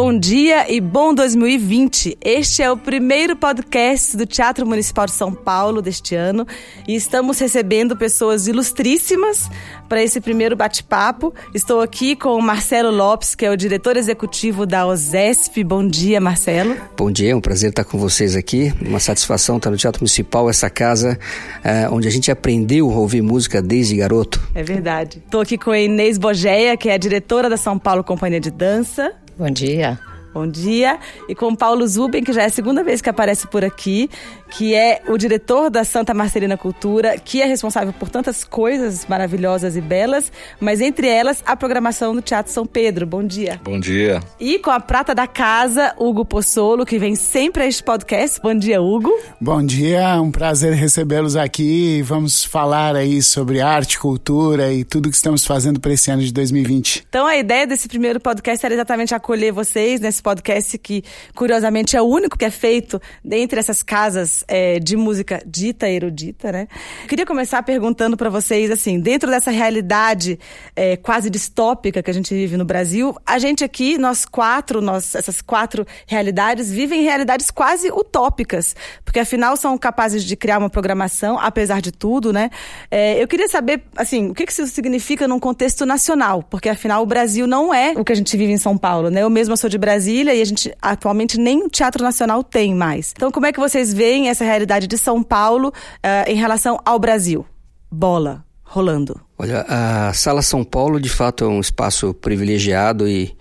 bom dia e bom 2020. Este é o primeiro podcast do Teatro Municipal de São Paulo deste ano e estamos recebendo pessoas ilustríssimas para esse primeiro bate-papo. Estou aqui com o Marcelo Lopes, que é o diretor executivo da OSESP. Bom dia, Marcelo. Bom dia, é um prazer estar com vocês aqui. Uma satisfação estar no Teatro Municipal, essa casa é, onde a gente aprendeu a ouvir música desde garoto. É verdade. Estou aqui com a Inês Bogeia, que é a diretora da São Paulo Companhia de Dança. Bom dia. Bom dia. E com Paulo Zuben, que já é a segunda vez que aparece por aqui, que é o diretor da Santa Marcelina Cultura, que é responsável por tantas coisas maravilhosas e belas, mas entre elas a programação do Teatro São Pedro. Bom dia. Bom dia. E com a prata da casa, Hugo Pozzolo, que vem sempre a este podcast. Bom dia, Hugo. Bom dia, um prazer recebê-los aqui. Vamos falar aí sobre arte, cultura e tudo que estamos fazendo para esse ano de 2020. Então a ideia desse primeiro podcast era exatamente acolher vocês nesse podcast que, curiosamente, é o único que é feito dentre essas casas é, de música dita erudita, né? Queria começar perguntando para vocês, assim, dentro dessa realidade é, quase distópica que a gente vive no Brasil, a gente aqui, nós quatro, nós, essas quatro realidades, vivem realidades quase utópicas, porque afinal são capazes de criar uma programação, apesar de tudo, né? É, eu queria saber, assim, o que, que isso significa num contexto nacional, porque afinal o Brasil não é o que a gente vive em São Paulo, né? Eu mesma sou de Brasília Brasília e a gente atualmente nem o Teatro Nacional tem mais. Então, como é que vocês veem essa realidade de São Paulo uh, em relação ao Brasil? Bola rolando. Olha, a Sala São Paulo de fato é um espaço privilegiado e,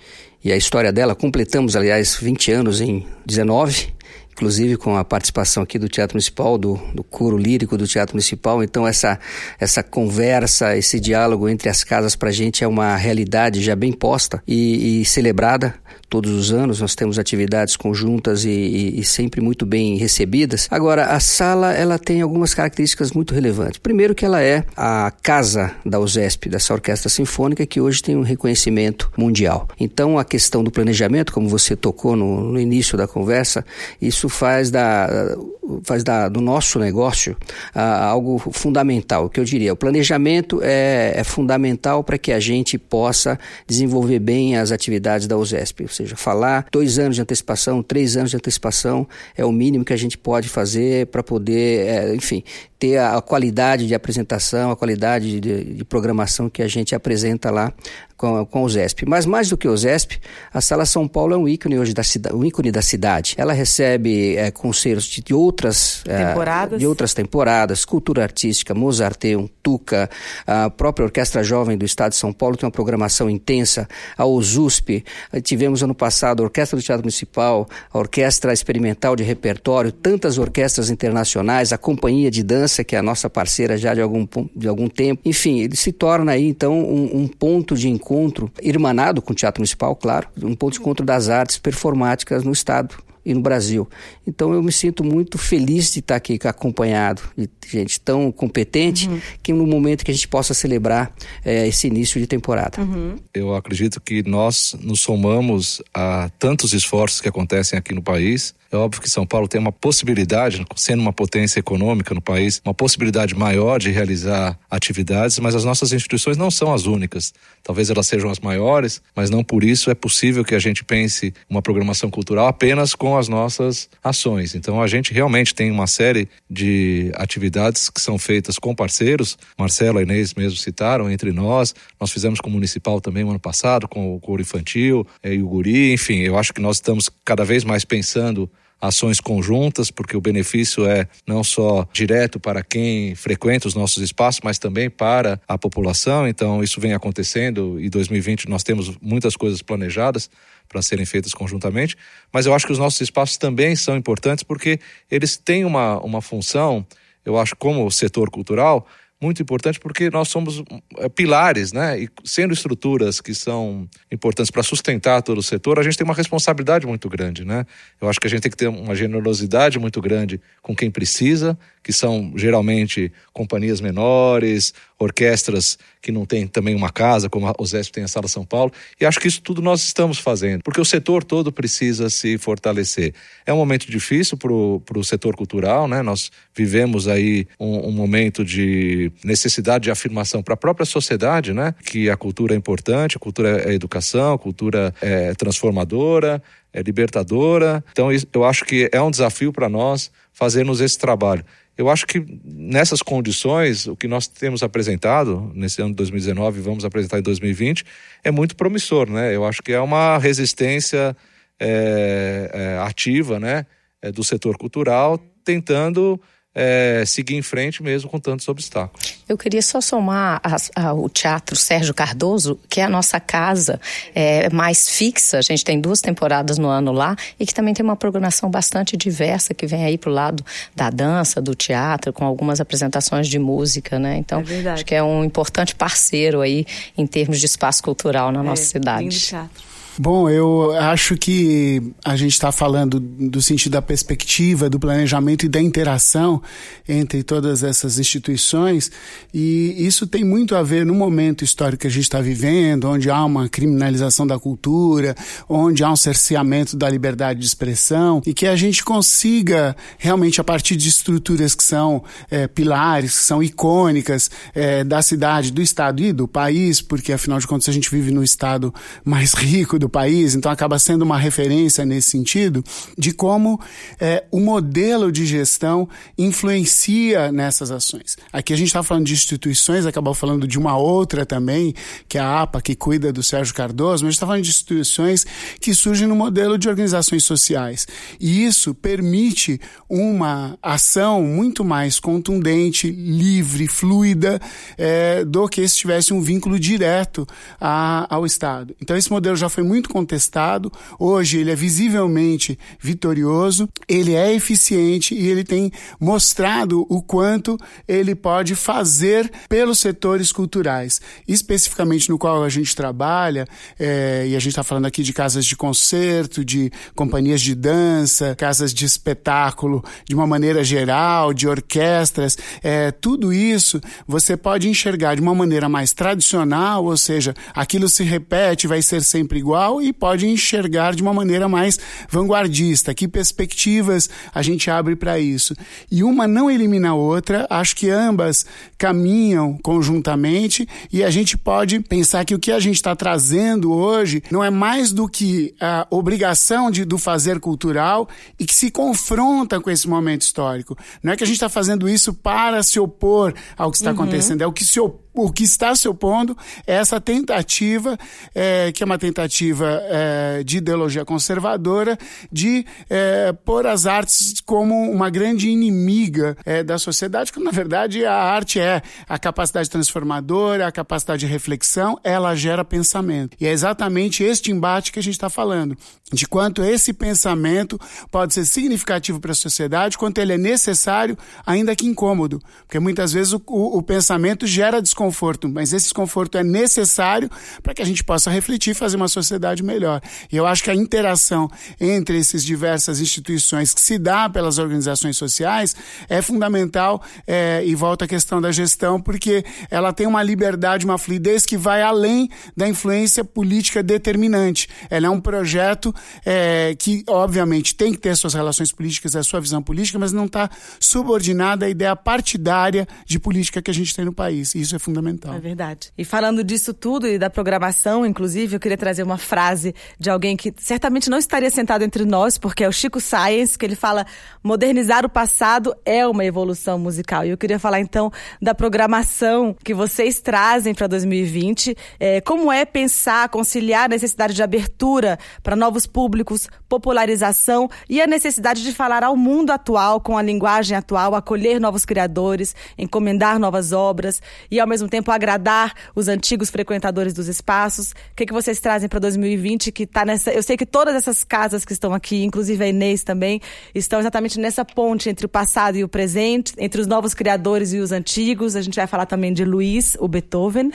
e a história dela, completamos aliás 20 anos em 19 inclusive com a participação aqui do Teatro Municipal, do, do coro lírico do Teatro Municipal. Então, essa, essa conversa, esse diálogo entre as casas para a gente é uma realidade já bem posta e, e celebrada todos os anos, nós temos atividades conjuntas e, e, e, sempre muito bem recebidas. Agora, a sala ela tem algumas características muito relevantes. Primeiro que ela é a casa da USESP, dessa orquestra sinfônica, que hoje tem um reconhecimento mundial. Então, a questão do planejamento, como você tocou no, no início da conversa, isso faz da faz da, do nosso negócio uh, algo fundamental. O que eu diria, o planejamento é, é fundamental para que a gente possa desenvolver bem as atividades da USESP. Seja, falar dois anos de antecipação, três anos de antecipação é o mínimo que a gente pode fazer para poder, é, enfim, ter a, qualidade de apresentação, a qualidade de, de, programação que a gente apresenta lá com, com o ZESP. Mas mais do que o ZESP, a Sala São Paulo é um ícone hoje da cidade, um ícone da cidade. Ela recebe é, conselhos de, de outras temporadas. É, de outras temporadas, cultura artística, Mozarteum, Tuca, a própria Orquestra Jovem do Estado de São Paulo tem uma programação intensa, a OSUSP, tivemos ano passado a Orquestra do Teatro Municipal, a Orquestra Experimental de Repertório, tantas orquestras internacionais, a Companhia de Dança que é a nossa parceira já de algum, de algum tempo. Enfim, ele se torna aí, então, um, um ponto de encontro, irmanado com o Teatro Municipal, claro, um ponto de encontro das artes performáticas no Estado e no Brasil. Então eu me sinto muito feliz de estar aqui acompanhado de gente tão competente uhum. que no momento que a gente possa celebrar é, esse início de temporada. Uhum. Eu acredito que nós nos somamos a tantos esforços que acontecem aqui no país é óbvio que São Paulo tem uma possibilidade, sendo uma potência econômica no país, uma possibilidade maior de realizar atividades, mas as nossas instituições não são as únicas. Talvez elas sejam as maiores, mas não por isso é possível que a gente pense uma programação cultural apenas com as nossas ações. Então a gente realmente tem uma série de atividades que são feitas com parceiros. Marcelo e Inês mesmo citaram entre nós. Nós fizemos com o municipal também no ano passado, com o coro infantil eh, e o guri. Enfim, eu acho que nós estamos cada vez mais pensando ações conjuntas, porque o benefício é não só direto para quem frequenta os nossos espaços, mas também para a população. Então, isso vem acontecendo e 2020 nós temos muitas coisas planejadas para serem feitas conjuntamente, mas eu acho que os nossos espaços também são importantes porque eles têm uma, uma função, eu acho, como setor cultural, muito importante porque nós somos é, pilares, né? E sendo estruturas que são importantes para sustentar todo o setor, a gente tem uma responsabilidade muito grande, né? Eu acho que a gente tem que ter uma generosidade muito grande com quem precisa, que são geralmente companhias menores, orquestras que não têm também uma casa, como a OSESP tem a Sala São Paulo, e acho que isso tudo nós estamos fazendo, porque o setor todo precisa se fortalecer. É um momento difícil para o setor cultural, né? Nós vivemos aí um, um momento de necessidade de afirmação para a própria sociedade, né? Que a cultura é importante, a cultura é educação, a cultura é transformadora, é libertadora. Então, eu acho que é um desafio para nós fazermos esse trabalho. Eu acho que nessas condições, o que nós temos apresentado nesse ano de 2019 e vamos apresentar em 2020 é muito promissor, né? Eu acho que é uma resistência é, é, ativa, né, é, do setor cultural, tentando é, seguir em frente mesmo com tantos obstáculos. Eu queria só somar a, a, o Teatro Sérgio Cardoso, que é a nossa casa é, mais fixa. A gente tem duas temporadas no ano lá e que também tem uma programação bastante diversa que vem aí pro lado da dança, do teatro, com algumas apresentações de música, né? Então, é acho que é um importante parceiro aí em termos de espaço cultural na é, nossa cidade. Lindo teatro. Bom, eu acho que a gente está falando do sentido da perspectiva, do planejamento e da interação entre todas essas instituições, e isso tem muito a ver no momento histórico que a gente está vivendo, onde há uma criminalização da cultura, onde há um cerceamento da liberdade de expressão, e que a gente consiga realmente, a partir de estruturas que são é, pilares, que são icônicas é, da cidade, do estado e do país, porque afinal de contas a gente vive no estado mais rico do do país, então acaba sendo uma referência nesse sentido de como é, o modelo de gestão influencia nessas ações. Aqui a gente está falando de instituições, acabou falando de uma outra também, que é a APA, que cuida do Sérgio Cardoso, mas a gente está falando de instituições que surgem no modelo de organizações sociais. E isso permite uma ação muito mais contundente, livre, fluida, é, do que se tivesse um vínculo direto a, ao Estado. Então esse modelo já foi muito muito contestado. Hoje ele é visivelmente vitorioso, ele é eficiente e ele tem mostrado o quanto ele pode fazer pelos setores culturais. Especificamente no qual a gente trabalha, é, e a gente está falando aqui de casas de concerto, de companhias de dança, casas de espetáculo, de uma maneira geral, de orquestras, é, tudo isso você pode enxergar de uma maneira mais tradicional, ou seja, aquilo se repete, vai ser sempre igual e pode enxergar de uma maneira mais vanguardista. Que perspectivas a gente abre para isso? E uma não elimina a outra, acho que ambas caminham conjuntamente e a gente pode pensar que o que a gente está trazendo hoje não é mais do que a obrigação de, do fazer cultural e que se confronta com esse momento histórico. Não é que a gente está fazendo isso para se opor ao que está uhum. acontecendo, é o que se opõe o que está se opondo é essa tentativa, é, que é uma tentativa é, de ideologia conservadora, de é, pôr as artes como uma grande inimiga é, da sociedade, quando na verdade a arte é a capacidade transformadora, a capacidade de reflexão, ela gera pensamento. E é exatamente este embate que a gente está falando, de quanto esse pensamento pode ser significativo para a sociedade, quanto ele é necessário, ainda que incômodo, porque muitas vezes o, o, o pensamento gera desconforto mas esse desconforto é necessário para que a gente possa refletir e fazer uma sociedade melhor. E eu acho que a interação entre essas diversas instituições que se dá pelas organizações sociais é fundamental é, e volta à questão da gestão, porque ela tem uma liberdade, uma fluidez que vai além da influência política determinante. Ela é um projeto é, que, obviamente, tem que ter suas relações políticas, a sua visão política, mas não está subordinada à ideia partidária de política que a gente tem no país. E isso é fundamental fundamental. É verdade. E falando disso tudo e da programação, inclusive, eu queria trazer uma frase de alguém que certamente não estaria sentado entre nós, porque é o Chico Science, que ele fala: modernizar o passado é uma evolução musical. E eu queria falar então da programação que vocês trazem para 2020. É, como é pensar, conciliar a necessidade de abertura para novos públicos, popularização e a necessidade de falar ao mundo atual com a linguagem atual, acolher novos criadores, encomendar novas obras e ao mesmo tempo agradar os antigos frequentadores dos espaços? O que, que vocês trazem para 2020 que está nessa. Eu sei que todas essas casas que estão aqui, inclusive a Inês também, estão exatamente nessa ponte entre o passado e o presente, entre os novos criadores e os antigos. A gente vai falar também de Luiz, o Beethoven.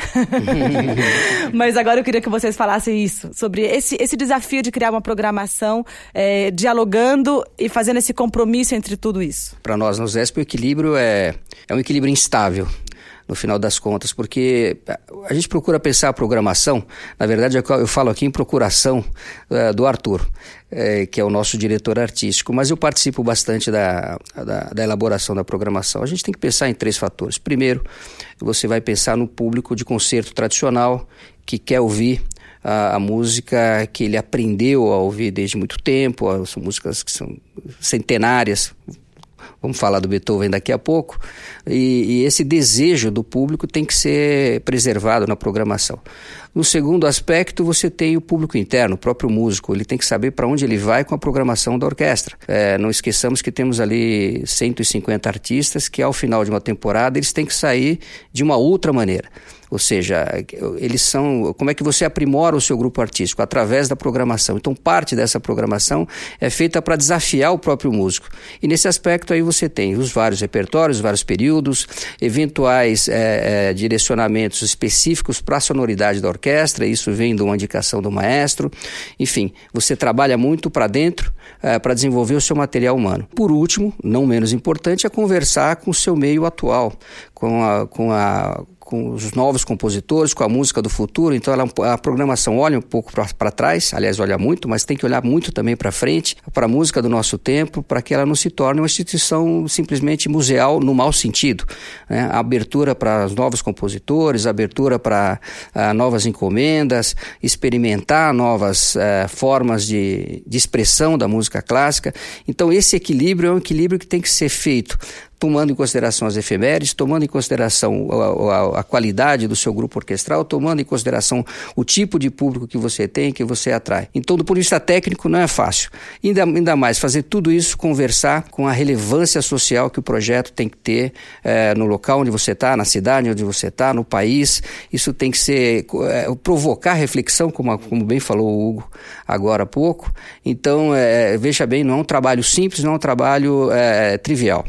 Mas agora eu queria que vocês falassem isso, sobre esse, esse desafio de criar uma programação é, dialogando e fazendo esse compromisso entre tudo isso? Para nós, no ZESP, o equilíbrio é, é um equilíbrio instável no final das contas, porque a gente procura pensar a programação, na verdade eu falo aqui em procuração uh, do Arthur, uh, que é o nosso diretor artístico, mas eu participo bastante da, da, da, elaboração da programação. A gente tem que pensar em três fatores. Primeiro, você vai pensar no público de concerto tradicional que quer ouvir a, a, música que ele aprendeu a ouvir desde muito tempo, as músicas que são centenárias, Vamos falar do Beethoven daqui a pouco. E, e, esse desejo do público tem que ser preservado na programação. No segundo aspecto, você tem o público interno, o próprio músico. Ele tem que saber para onde ele vai com a programação da orquestra. É, não esqueçamos que temos ali 150 artistas que, ao final de uma temporada, eles têm que sair de uma outra maneira. Ou seja, eles são. Como é que você aprimora o seu grupo artístico? Através da programação. Então, parte dessa programação é feita para desafiar o próprio músico. E nesse aspecto aí você tem os vários repertórios, os vários períodos, eventuais é, é, direcionamentos específicos para a sonoridade da orquestra, isso vem de uma indicação do maestro. Enfim, você trabalha muito para dentro é, para desenvolver o seu material humano. Por último, não menos importante, é conversar com o seu meio atual, com a, com a com os novos compositores, com a música do futuro. Então ela, a programação olha um pouco para trás, aliás, olha muito, mas tem que olhar muito também para frente, para a música do nosso tempo, para que ela não se torne uma instituição simplesmente museal no mau sentido. Né? Abertura para os novos compositores, abertura para uh, novas encomendas, experimentar novas uh, formas de, de expressão da música clássica. Então esse equilíbrio é um equilíbrio que tem que ser feito tomando em consideração as efemérides, tomando em consideração a, a, a, qualidade do seu grupo orquestral, tomando em consideração o tipo de público que você tem, que você atrai. Então, do ponto de vista técnico, não é fácil. Ainda, ainda mais, fazer tudo isso, conversar com a relevância social que o projeto tem que ter é, no local onde você está, na cidade onde você está, no país. Isso tem que ser, é, provocar reflexão, como, como bem falou o Hugo agora há pouco. Então, é, veja bem, não é um trabalho simples, não é um trabalho trivial.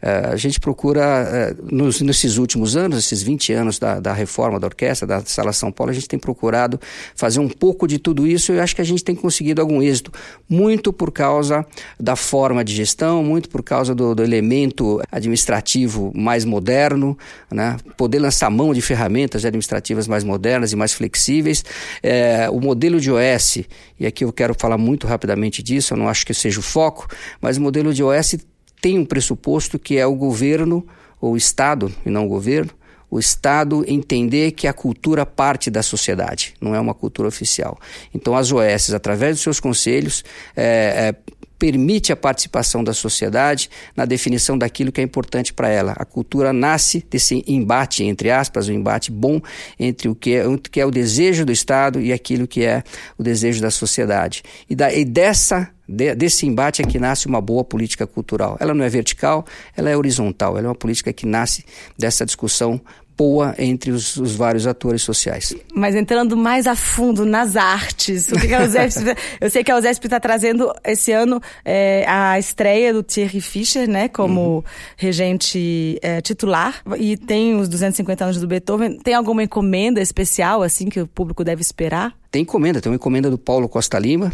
É, a gente procura, é, nos, nesses últimos anos, esses 20 anos da, da, reforma da orquestra, da Sala São Paulo, a gente tem procurado fazer um pouco de tudo isso e eu acho que a gente tem conseguido algum êxito, muito por causa da forma de gestão, muito por causa do, do elemento administrativo mais moderno, né? poder lançar mão de ferramentas administrativas mais modernas e mais flexíveis. É, o modelo de OS, e aqui eu quero falar muito rapidamente disso, eu não acho que seja o foco, mas o modelo de OS tem um pressuposto que é o governo, ou o Estado, e não o governo, o Estado entender que a cultura parte da sociedade, não é uma cultura oficial. Então, as OS, através dos seus conselhos, é, é, permite a participação da sociedade na definição daquilo que é importante para ela. A cultura nasce desse embate, entre aspas, um embate bom entre o que é o, que é o desejo do Estado e aquilo que é o desejo da sociedade. E, da, e dessa de, desse embate é que nasce uma boa política cultural. Ela não é vertical, ela é horizontal. Ela é uma política que nasce dessa discussão boa entre os, os, vários atores sociais. Mas entrando mais a fundo nas artes, o que, que a USESP, eu sei que a USESP está trazendo esse ano é, a estreia do Thierry Fischer, né, como uhum. regente é, titular, e tem os 250 anos do Beethoven. Tem alguma encomenda especial, assim, que o público deve esperar? Tem encomenda, tem uma encomenda do Paulo Costa Lima,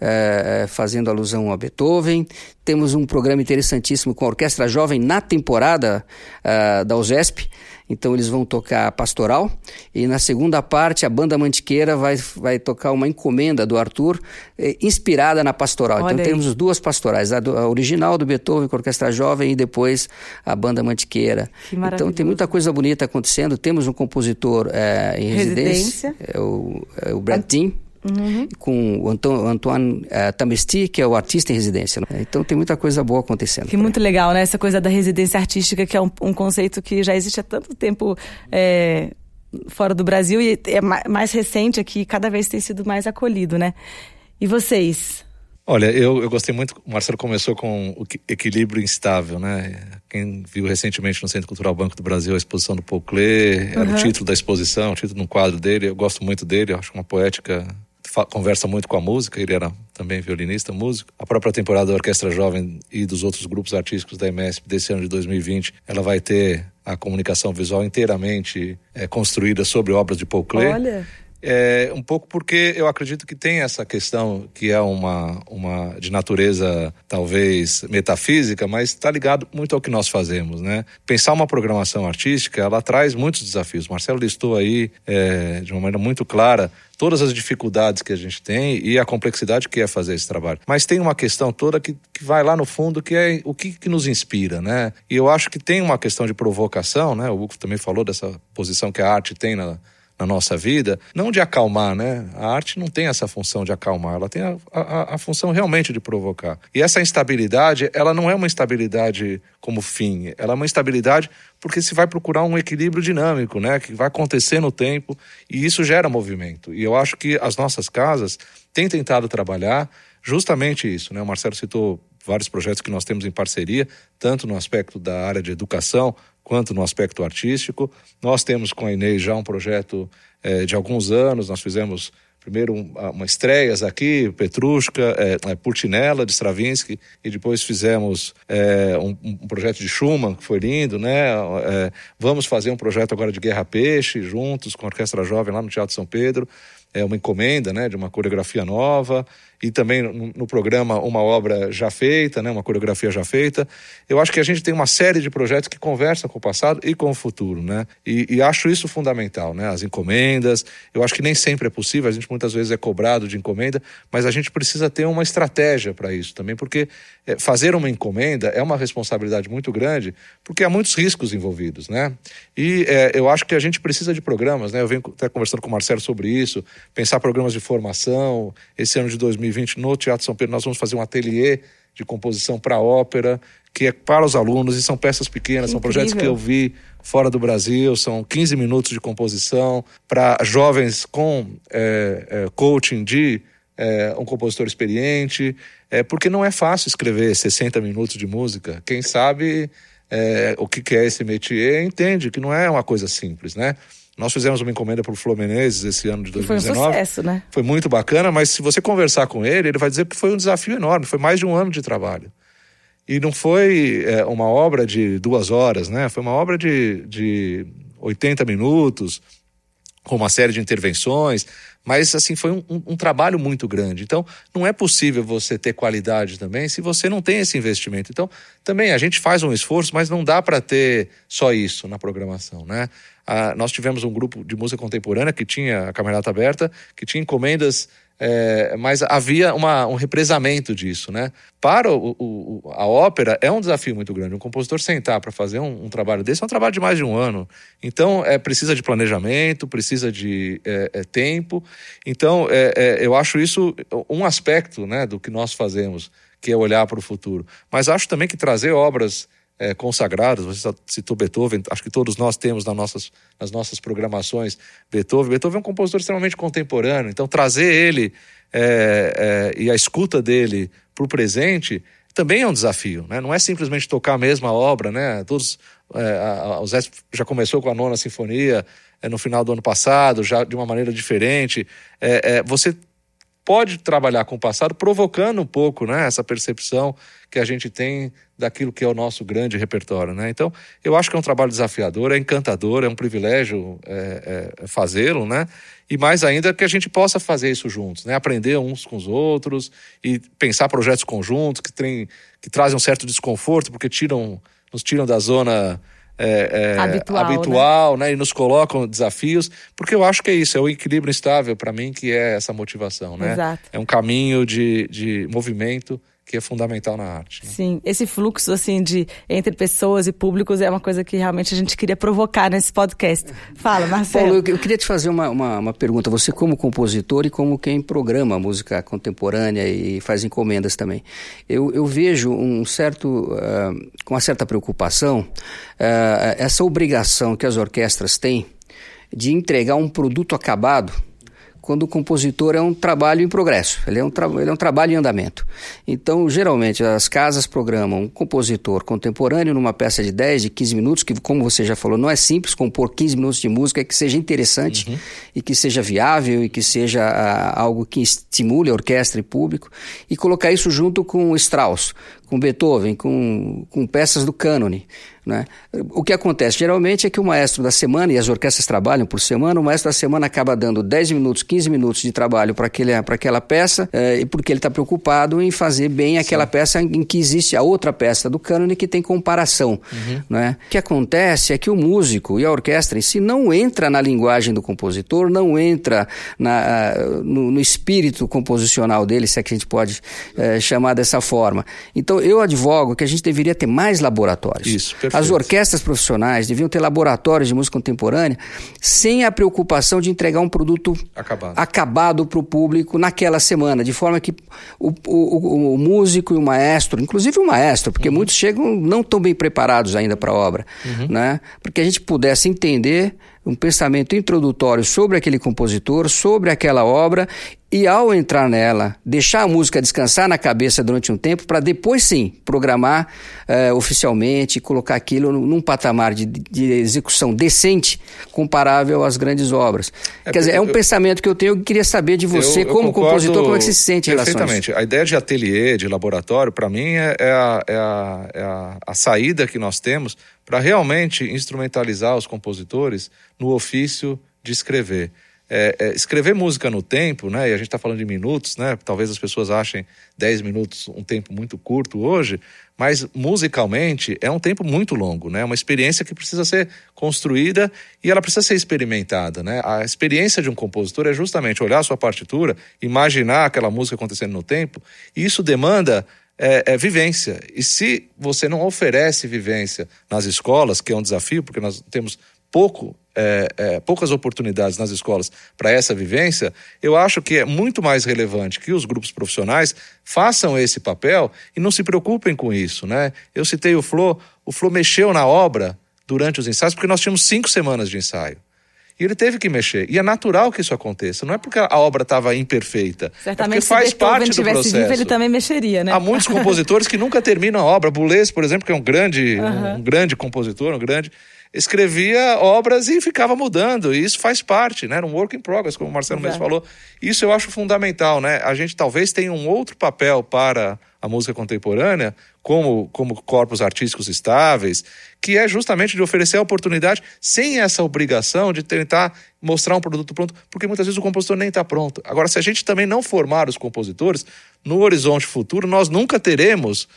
é, fazendo alusão a Beethoven. Temos um programa interessantíssimo com a Orquestra Jovem na temporada uh, da USESP. Então eles vão tocar pastoral e na segunda parte a banda Mantiqueira vai, vai tocar uma encomenda do Arthur eh, inspirada na pastoral. Olha então aí. temos duas pastorais, a, do, a, original do Beethoven com a Orquestra Jovem e depois a banda Mantiqueira. Então tem muita coisa bonita acontecendo. Temos um compositor eh, em residência, residência. É o, é o Brad Dean. Uhum. com o Antoine, Antoine uh, Tamesti, que é o artista em residência. Né? Então tem muita coisa boa acontecendo. Que muito legal, né? Essa coisa da residência artística, que é um, um conceito que já existe há tanto tempo é, fora do Brasil e é mais recente aqui, cada vez tem sido mais acolhido, né? E vocês? Olha, eu, eu gostei muito. O Marcelo começou com o equilíbrio instável, né? Quem viu recentemente no Centro Cultural Banco do Brasil a exposição do Paul Klee, era uhum. o título da exposição, o título de um quadro dele. Eu gosto muito dele, acho uma poética conversa muito com a música, ele era também violinista, músico. A própria temporada da Orquestra Jovem e dos outros grupos artísticos da MSP desse ano de 2020, ela vai ter a comunicação visual inteiramente é, construída sobre obras de Paul Klee. Olha. É, um pouco porque eu acredito que tem essa questão que é uma, uma de natureza talvez metafísica, mas está ligado muito ao que nós fazemos, né? Pensar uma programação artística, ela traz muitos desafios. Marcelo listou aí é, de uma maneira muito clara todas as dificuldades que a gente tem e a complexidade que é fazer esse trabalho. Mas tem uma questão toda que, que vai lá no fundo, que é o que, que nos inspira, né? E eu acho que tem uma questão de provocação, né? O Hugo também falou dessa posição que a arte tem na, na nossa vida, não de acalmar, né? A arte não tem essa função de acalmar, ela tem a, a, a, função realmente de provocar. E essa instabilidade, ela não é uma instabilidade como fim, ela é uma instabilidade porque se vai procurar um equilíbrio dinâmico, né? Que vai acontecer no tempo e isso gera movimento. E eu acho que as nossas casas têm tentado trabalhar justamente isso, né? O Marcelo citou vários projetos que nós temos em parceria, tanto no aspecto da área de educação quanto no aspecto artístico. Nós temos com a Inês já um projeto é, de alguns anos, nós fizemos primeiro um, uma estreias aqui, Petrushka, é, de Stravinsky, e depois fizemos é, um, um, projeto de Schumann, que foi lindo, né? É, vamos fazer um projeto agora de Guerra Peixe, juntos com a Orquestra Jovem lá no Teatro São Pedro, é uma encomenda, né, de uma coreografia nova e também no, programa uma obra já feita, né, uma coreografia já feita. Eu acho que a gente tem uma série de projetos que conversam com o passado e com o futuro, né? E, e, acho isso fundamental, né? As encomendas. Eu acho que nem sempre é possível. A gente muitas vezes é cobrado de encomenda, mas a gente precisa ter uma estratégia para isso também, porque é, fazer uma encomenda é uma responsabilidade muito grande, porque há muitos riscos envolvidos, né? E é, eu acho que a gente precisa de programas, né? Eu venho até conversando com o Marcelo sobre isso, pensar programas de formação. Esse ano de 2020 2020, no Teatro São Pedro, nós vamos fazer um ateliê de composição para ópera, que é para os alunos, e são peças pequenas, são projetos que eu vi fora do Brasil, são 15 minutos de composição para jovens com é, é, coaching de é, um compositor experiente, é, porque não é fácil escrever 60 minutos de música. Quem sabe é, o que é esse métier entende que não é uma coisa simples, né? Nós fizemos uma encomenda para o Fluminense esse ano de 2019. Foi um sucesso, né? Foi muito bacana, mas se você conversar com ele, ele vai dizer que foi um desafio enorme, foi mais de um ano de trabalho. E não foi é, uma obra de duas horas, né? Foi uma obra de, de 80 minutos, com uma série de intervenções, mas assim foi um, um, um, trabalho muito grande. Então, não é possível você ter qualidade também se você não tem esse investimento. Então, também a gente faz um esforço, mas não dá para ter só isso na programação, né? Ah, nós tivemos um grupo de música contemporânea que tinha a camerata aberta, que tinha encomendas é, mas havia uma, um represamento disso, né? Para o, o, a ópera é um desafio muito grande. Um compositor sentar para fazer um, um, trabalho desse é um trabalho de mais de um ano. Então, é, precisa de planejamento, precisa de é, é, tempo. Então, é, é, eu acho isso um aspecto né, do que nós fazemos, que é olhar para o futuro. Mas acho também que trazer obras é, consagrados. Você citou Beethoven, acho que todos nós temos nas nossas, nas nossas programações Beethoven. Beethoven é um compositor extremamente contemporâneo, então trazer ele é, é, e a escuta dele para o presente também é um desafio, né? Não é simplesmente tocar a mesma obra, né? Todos, é, a, o Zé já começou com a nona sinfonia é, no final do ano passado, já de uma maneira diferente. É, é, você pode trabalhar com o passado, provocando um pouco né, essa percepção que a gente tem daquilo que é o nosso grande repertório. Né? Então, eu acho que é um trabalho desafiador, é encantador, é um privilégio é, é, fazê-lo, né? E mais ainda que a gente possa fazer isso juntos, né? Aprender uns com os outros e pensar projetos conjuntos que, tem, que trazem um certo desconforto, porque tiram, nos tiram da zona é, é, habitual, habitual né? né? E nos colocam desafios, porque eu acho que é isso, é o equilíbrio instável para mim que é essa motivação, né? Exato. É um caminho de, de movimento que é fundamental na arte. Né? Sim, esse fluxo assim de entre pessoas e públicos é uma coisa que realmente a gente queria provocar nesse podcast. Fala, Marcelo. Paulo, eu, eu queria te fazer uma, uma, uma, pergunta. Você como compositor e como quem programa música contemporânea e faz encomendas também, eu, eu vejo um certo, uh, com uma certa preocupação, uh, essa obrigação que as orquestras têm de entregar um produto acabado quando o compositor é um trabalho em progresso, ele é um, ele é um trabalho em andamento. Então, geralmente, as casas programam um compositor contemporâneo numa peça de 10, de 15 minutos, que, como você já falou, não é simples compor 15 minutos de música que seja interessante uhum. e que seja viável e que seja uh, algo que estimule a orquestra e público, e colocar isso junto com o Strauss, com Beethoven, com, com peças do cânone. Né? O que acontece geralmente é que o maestro da semana, e as orquestras trabalham por semana, o maestro da semana acaba dando 10 minutos, 15 minutos de trabalho para aquela peça, é, porque ele está preocupado em fazer bem aquela Sim. peça em que existe a outra peça do cânone que tem comparação. Uhum. Né? O que acontece é que o músico e a orquestra em si não entra na linguagem do compositor, não entra na, no, no, espírito composicional dele, se é que a gente pode é, chamar dessa forma. Então eu advogo que a gente deveria ter mais laboratórios. Isso, perfeito. As orquestras profissionais deviam ter laboratórios de música contemporânea sem a preocupação de entregar um produto acabado, acabado para o público naquela semana, de forma que o, o, o, músico e o maestro, inclusive o maestro, porque uhum. muitos chegam não tão bem preparados ainda para a obra, uhum. né? porque a gente pudesse entender um pensamento introdutório sobre aquele compositor, sobre aquela obra e ao entrar nela, deixar a música descansar na cabeça durante um tempo para depois sim programar uh, oficialmente colocar aquilo num patamar de, de, execução decente comparável às grandes obras. É, Quer dizer, é um eu, pensamento que eu tenho e queria saber de você, eu, eu como compositor, como é que você se sente em relação a isso. A ideia de ateliê, de laboratório, para mim é, é, a, é, a, é a, a saída que nós temos para realmente instrumentalizar os compositores no ofício de escrever. É, é, escrever música no tempo, né? E a gente está falando de minutos, né? Talvez as pessoas achem 10 minutos um tempo muito curto hoje, mas musicalmente é um tempo muito longo, né? Uma experiência que precisa ser construída e ela precisa ser experimentada, né? A experiência de um compositor é justamente olhar a sua partitura, imaginar aquela música acontecendo no tempo, e isso demanda é, é, vivência. E se você não oferece vivência nas escolas, que é um desafio, porque nós temos pouco, é, é, poucas oportunidades nas escolas para essa vivência, eu acho que é muito mais relevante que os grupos profissionais façam esse papel e não se preocupem com isso. Né? Eu citei o Flo, o Flo mexeu na obra durante os ensaios, porque nós tínhamos cinco semanas de ensaio. E ele teve que mexer. E é natural que isso aconteça. Não é porque a obra estava imperfeita. É Certamente, é porque faz se parte do processo. Vivo, ele também mexeria, né? Há muitos compositores que nunca terminam a obra. Boulez, por exemplo, que é um grande, uhum. um grande compositor, um grande escrevia obras e ficava mudando. E isso faz parte, né? Era um work in progress, como o Marcelo Exato. mesmo falou. Isso eu acho fundamental, né? A gente talvez tenha um outro papel para a música contemporânea, como, como corpos artísticos estáveis, que é justamente de oferecer a oportunidade sem essa obrigação de tentar mostrar um produto pronto, porque muitas vezes o compositor nem está pronto. Agora, se a gente também não formar os compositores, no horizonte futuro, nós nunca teremos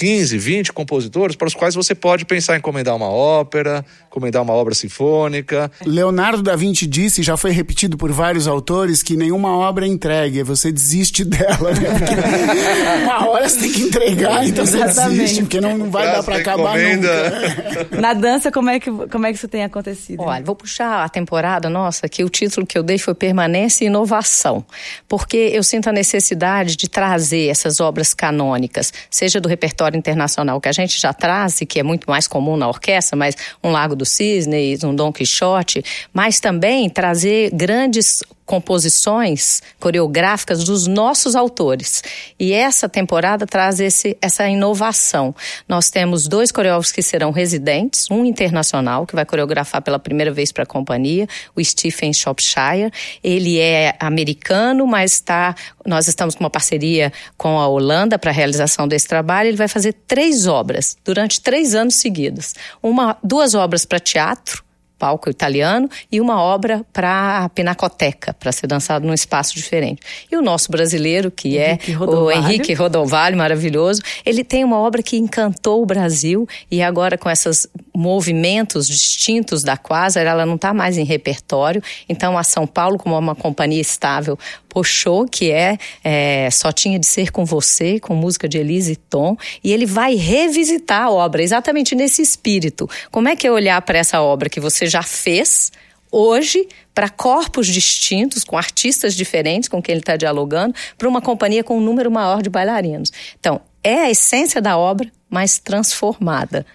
15, 20 compositores para os quais você pode pensar em encomendar uma ópera, encomendar uma obra sinfônica. Leonardo da Vinci disse, já foi repetido por vários autores, que nenhuma obra é entregue, você desiste dela, né? Porque uma hora você tem que entregar, então você desiste, porque não, não vai dar para acabar encomenda. nunca. Na dança, como é, que, como é que isso tem acontecido? Olha, vou puxar a temporada nossa, que o título que eu dei foi Permanência e Inovação, porque eu sinto a necessidade de trazer essas obras canônicas, seja do repertório repertório internacional que a gente já traz e que é muito mais comum na orquestra, mas um Lago do Cisne, um Dom Quixote, mas também trazer grandes composições coreográficas dos nossos autores. E essa temporada traz esse, essa inovação. Nós temos dois coreógrafos que serão residentes, um internacional, que vai coreografar pela primeira vez para a companhia, o Stephen Shropshire. Ele é americano, mas está, nós estamos com uma parceria com a Holanda para a realização desse trabalho. Ele vai fazer três obras durante três anos seguidos. Uma, duas obras para teatro, palco italiano e uma obra para a Pinacoteca, para ser dançado num espaço diferente. E o nosso brasileiro, que é Henrique é o Henrique Rodovalho, maravilhoso, ele tem uma obra que encantou o Brasil e agora com esses movimentos distintos da Quasar, ela não está mais em repertório. Então a São Paulo, como uma companhia estável, puxou, que é, é, Só Tinha de Ser Com Você, com música de Elise Tom, e ele vai revisitar a obra exatamente nesse espírito. Como é que é olhar para essa obra que você já fez hoje para corpos distintos, com artistas diferentes com quem ele está dialogando, para uma companhia com um número maior de bailarinos. Então, é a essência da obra, mas transformada.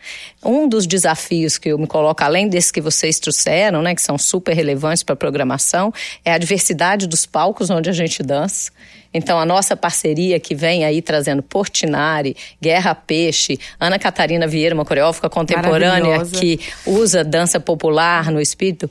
Um dos desafios que eu me coloco, além desses que vocês trouxeram, né, que são super relevantes para a programação, é a diversidade dos palcos onde a gente dança. Então, a nossa parceria que vem aí trazendo Portinari, Guerra Peixe, Ana Catarina Vieira, uma coreógrafa contemporânea que usa dança popular no espírito,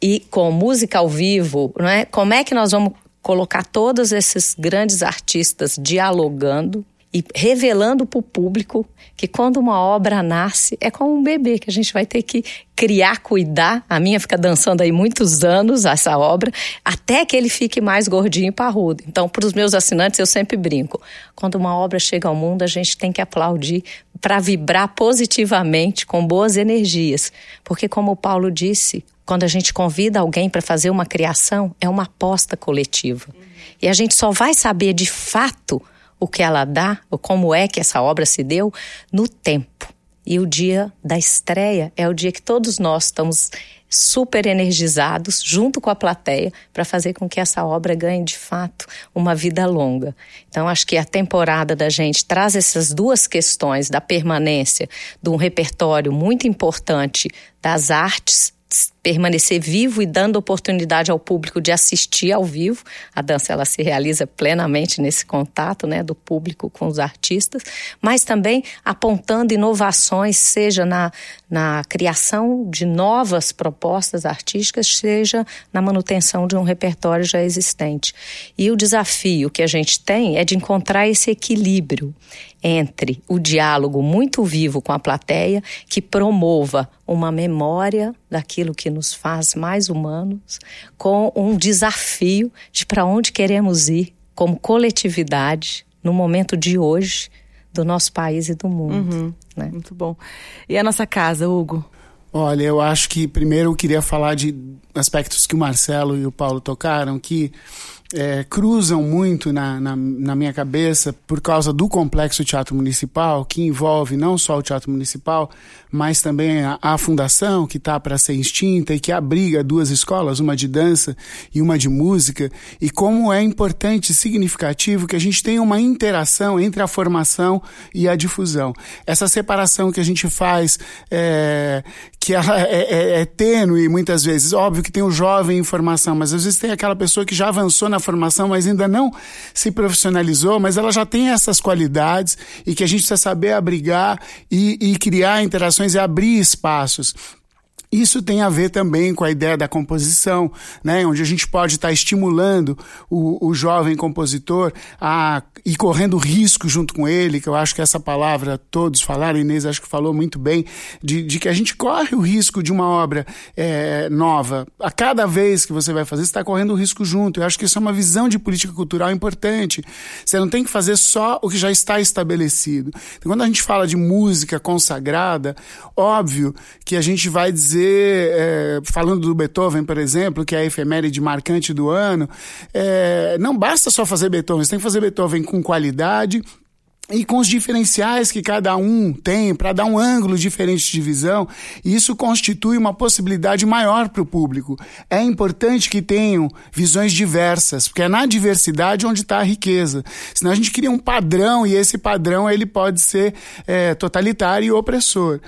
e com música ao vivo, não é? Como é que nós vamos colocar todos esses grandes artistas dialogando e revelando para o público que quando uma obra nasce é como um bebê que a gente vai ter que criar, cuidar. A minha fica dançando aí muitos anos essa obra, até que ele fique mais gordinho e parrudo. Então, para os meus assinantes eu sempre brinco. Quando uma obra chega ao mundo, a gente tem que aplaudir para vibrar positivamente com boas energias, porque como o Paulo disse, quando a gente convida alguém para fazer uma criação, é uma aposta coletiva. E a gente só vai saber de fato o que ela dá, ou como é que essa obra se deu, no tempo. E o dia da estreia é o dia que todos nós estamos super energizados, junto com a plateia, para fazer com que essa obra ganhe de fato uma vida longa. Então, acho que a temporada da gente traz essas duas questões da permanência de um repertório muito importante das artes permanecer vivo e dando oportunidade ao público de assistir ao vivo. A dança ela se realiza plenamente nesse contato, né, do público com os artistas, mas também apontando inovações, seja na, na criação de novas propostas artísticas, seja na manutenção de um repertório já existente. E o desafio que a gente tem é de encontrar esse equilíbrio entre o diálogo muito vivo com a plateia, que promova uma memória daquilo que nos faz mais humanos, com um desafio de para onde queremos ir como coletividade no momento de hoje do nosso país e do mundo. Uhum, né? Muito bom. E a nossa casa, Hugo? Olha, eu acho que primeiro eu queria falar de aspectos que o Marcelo e o Paulo tocaram, que é, cruzam muito na, na, na, minha cabeça por causa do complexo Teatro Municipal, que envolve não só o Teatro Municipal, mas também a, a fundação, que está para ser extinta e que abriga duas escolas, uma de dança e uma de música, e como é importante e significativo que a gente tenha uma interação entre a formação e a difusão. Essa separação que a gente faz, é, que ela é, é, é tênue muitas vezes, óbvio que tem o jovem em formação, mas às vezes tem aquela pessoa que já avançou na formação, mas ainda não se profissionalizou, mas ela já tem essas qualidades e que a gente precisa saber abrigar e, e criar interações e abrir espaços. Isso tem a ver também com a ideia da composição, né? onde a gente pode estar estimulando o, o jovem compositor a ir correndo risco junto com ele, que eu acho que essa palavra todos falaram, Inês acho que falou muito bem, de, de que a gente corre o risco de uma obra é, nova. A cada vez que você vai fazer, você está correndo o risco junto. Eu acho que isso é uma visão de política cultural importante. Você não tem que fazer só o que já está estabelecido. Então, quando a gente fala de música consagrada, óbvio que a gente vai dizer é, falando do Beethoven, por exemplo, que é a efeméride marcante do ano, é, não basta só fazer Beethoven, você tem que fazer Beethoven com qualidade, e com os diferenciais que cada um tem para dar um ângulo diferente de visão, isso constitui uma possibilidade maior para o público. É importante que tenham visões diversas, porque é na diversidade onde está a riqueza. Senão a gente cria um padrão e esse padrão ele pode ser é, totalitário e opressor.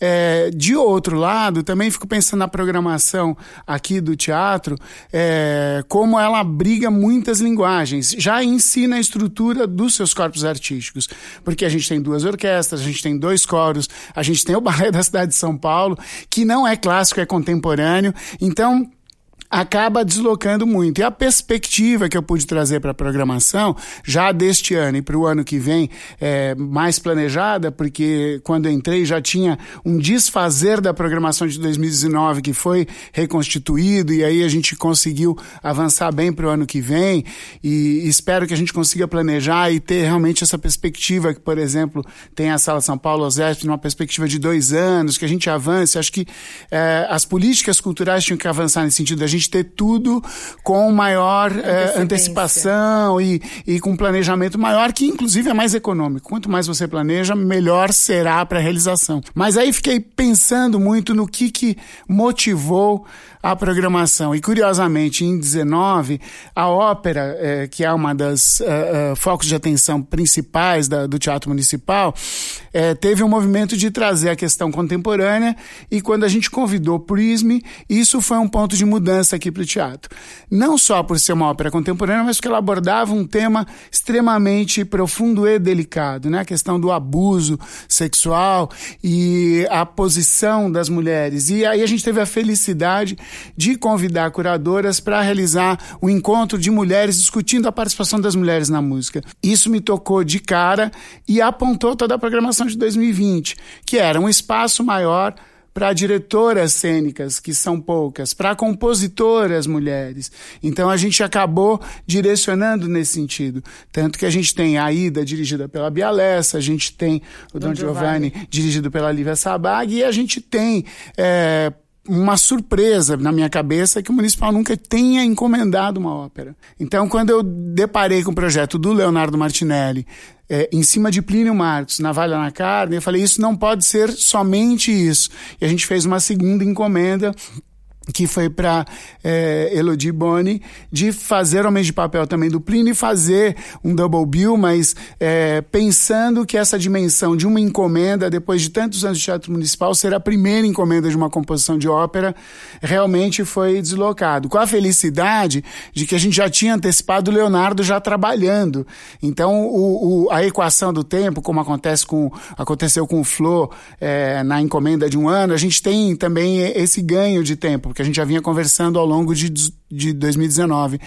É, de outro lado, também fico pensando na programação aqui do teatro, é, como ela abriga muitas linguagens, já ensina a estrutura dos seus corpos artísticos porque a gente tem duas orquestras, a gente tem dois coros, a gente tem o Balé da cidade de São Paulo, que não é clássico, é contemporâneo. Então, acaba deslocando muito. E a perspectiva que eu pude trazer para a programação, já deste ano e para o ano que vem, é mais planejada, porque quando entrei já tinha um desfazer da programação de 2019 que foi reconstituído, e aí a gente conseguiu avançar bem para o ano que vem, e espero que a gente consiga planejar e ter realmente essa perspectiva, que, por exemplo, tem a Sala São Paulo Osesp numa perspectiva de dois anos, que a gente avance. Acho que é, as políticas culturais tinham que avançar nesse sentido da gente gente ter tudo com maior é, antecipação e, e com planejamento maior, que inclusive é mais econômico. Quanto mais você planeja, melhor será para a realização. Mas aí fiquei pensando muito no que, que motivou a programação. E curiosamente, em 19, a ópera, é, que é uma das uh, uh, focos de atenção principais da, do Teatro Municipal, teve um movimento de trazer a questão contemporânea e quando a gente convidou Prisme, isso foi um ponto de mudança dança aqui para o teatro. Não só por ser uma ópera contemporânea, mas porque ela abordava um tema extremamente profundo e delicado, né? A questão do abuso sexual e a posição das mulheres. E aí a gente teve a felicidade de convidar curadoras para realizar um encontro de mulheres discutindo a participação das mulheres na música. Isso me tocou de cara e apontou toda a programação de 2020, que era um espaço maior para diretoras cênicas, que são poucas, para compositoras mulheres. Então a gente acabou direcionando nesse sentido. Tanto que a gente tem a Ida, dirigida pela Bialessa, a gente tem o Don, Don Giovanni, Giovanni, dirigido pela Lívia Sabag, e a gente tem. É, uma surpresa na minha cabeça que o municipal nunca tenha encomendado uma ópera. Então, quando eu deparei com o projeto do Leonardo Martinelli, é, em cima de Plínio Marcos, na Valha na Carne, eu falei, isso não pode ser somente isso. E a gente fez uma segunda encomenda que foi para é, Elodie Boni, de fazer Homens de Papel também do Plínio e fazer um double bill, mas é, pensando que essa dimensão de uma encomenda, depois de tantos anos de teatro municipal, ser a primeira encomenda de uma composição de ópera, realmente foi deslocado. Com a felicidade de que a gente já tinha antecipado o Leonardo já trabalhando. Então, o, o, a equação do tempo, como acontece com, aconteceu com o Flo é, na encomenda de um ano, a gente tem também esse ganho de tempo que a gente já vinha conversando ao longo de, de 2019.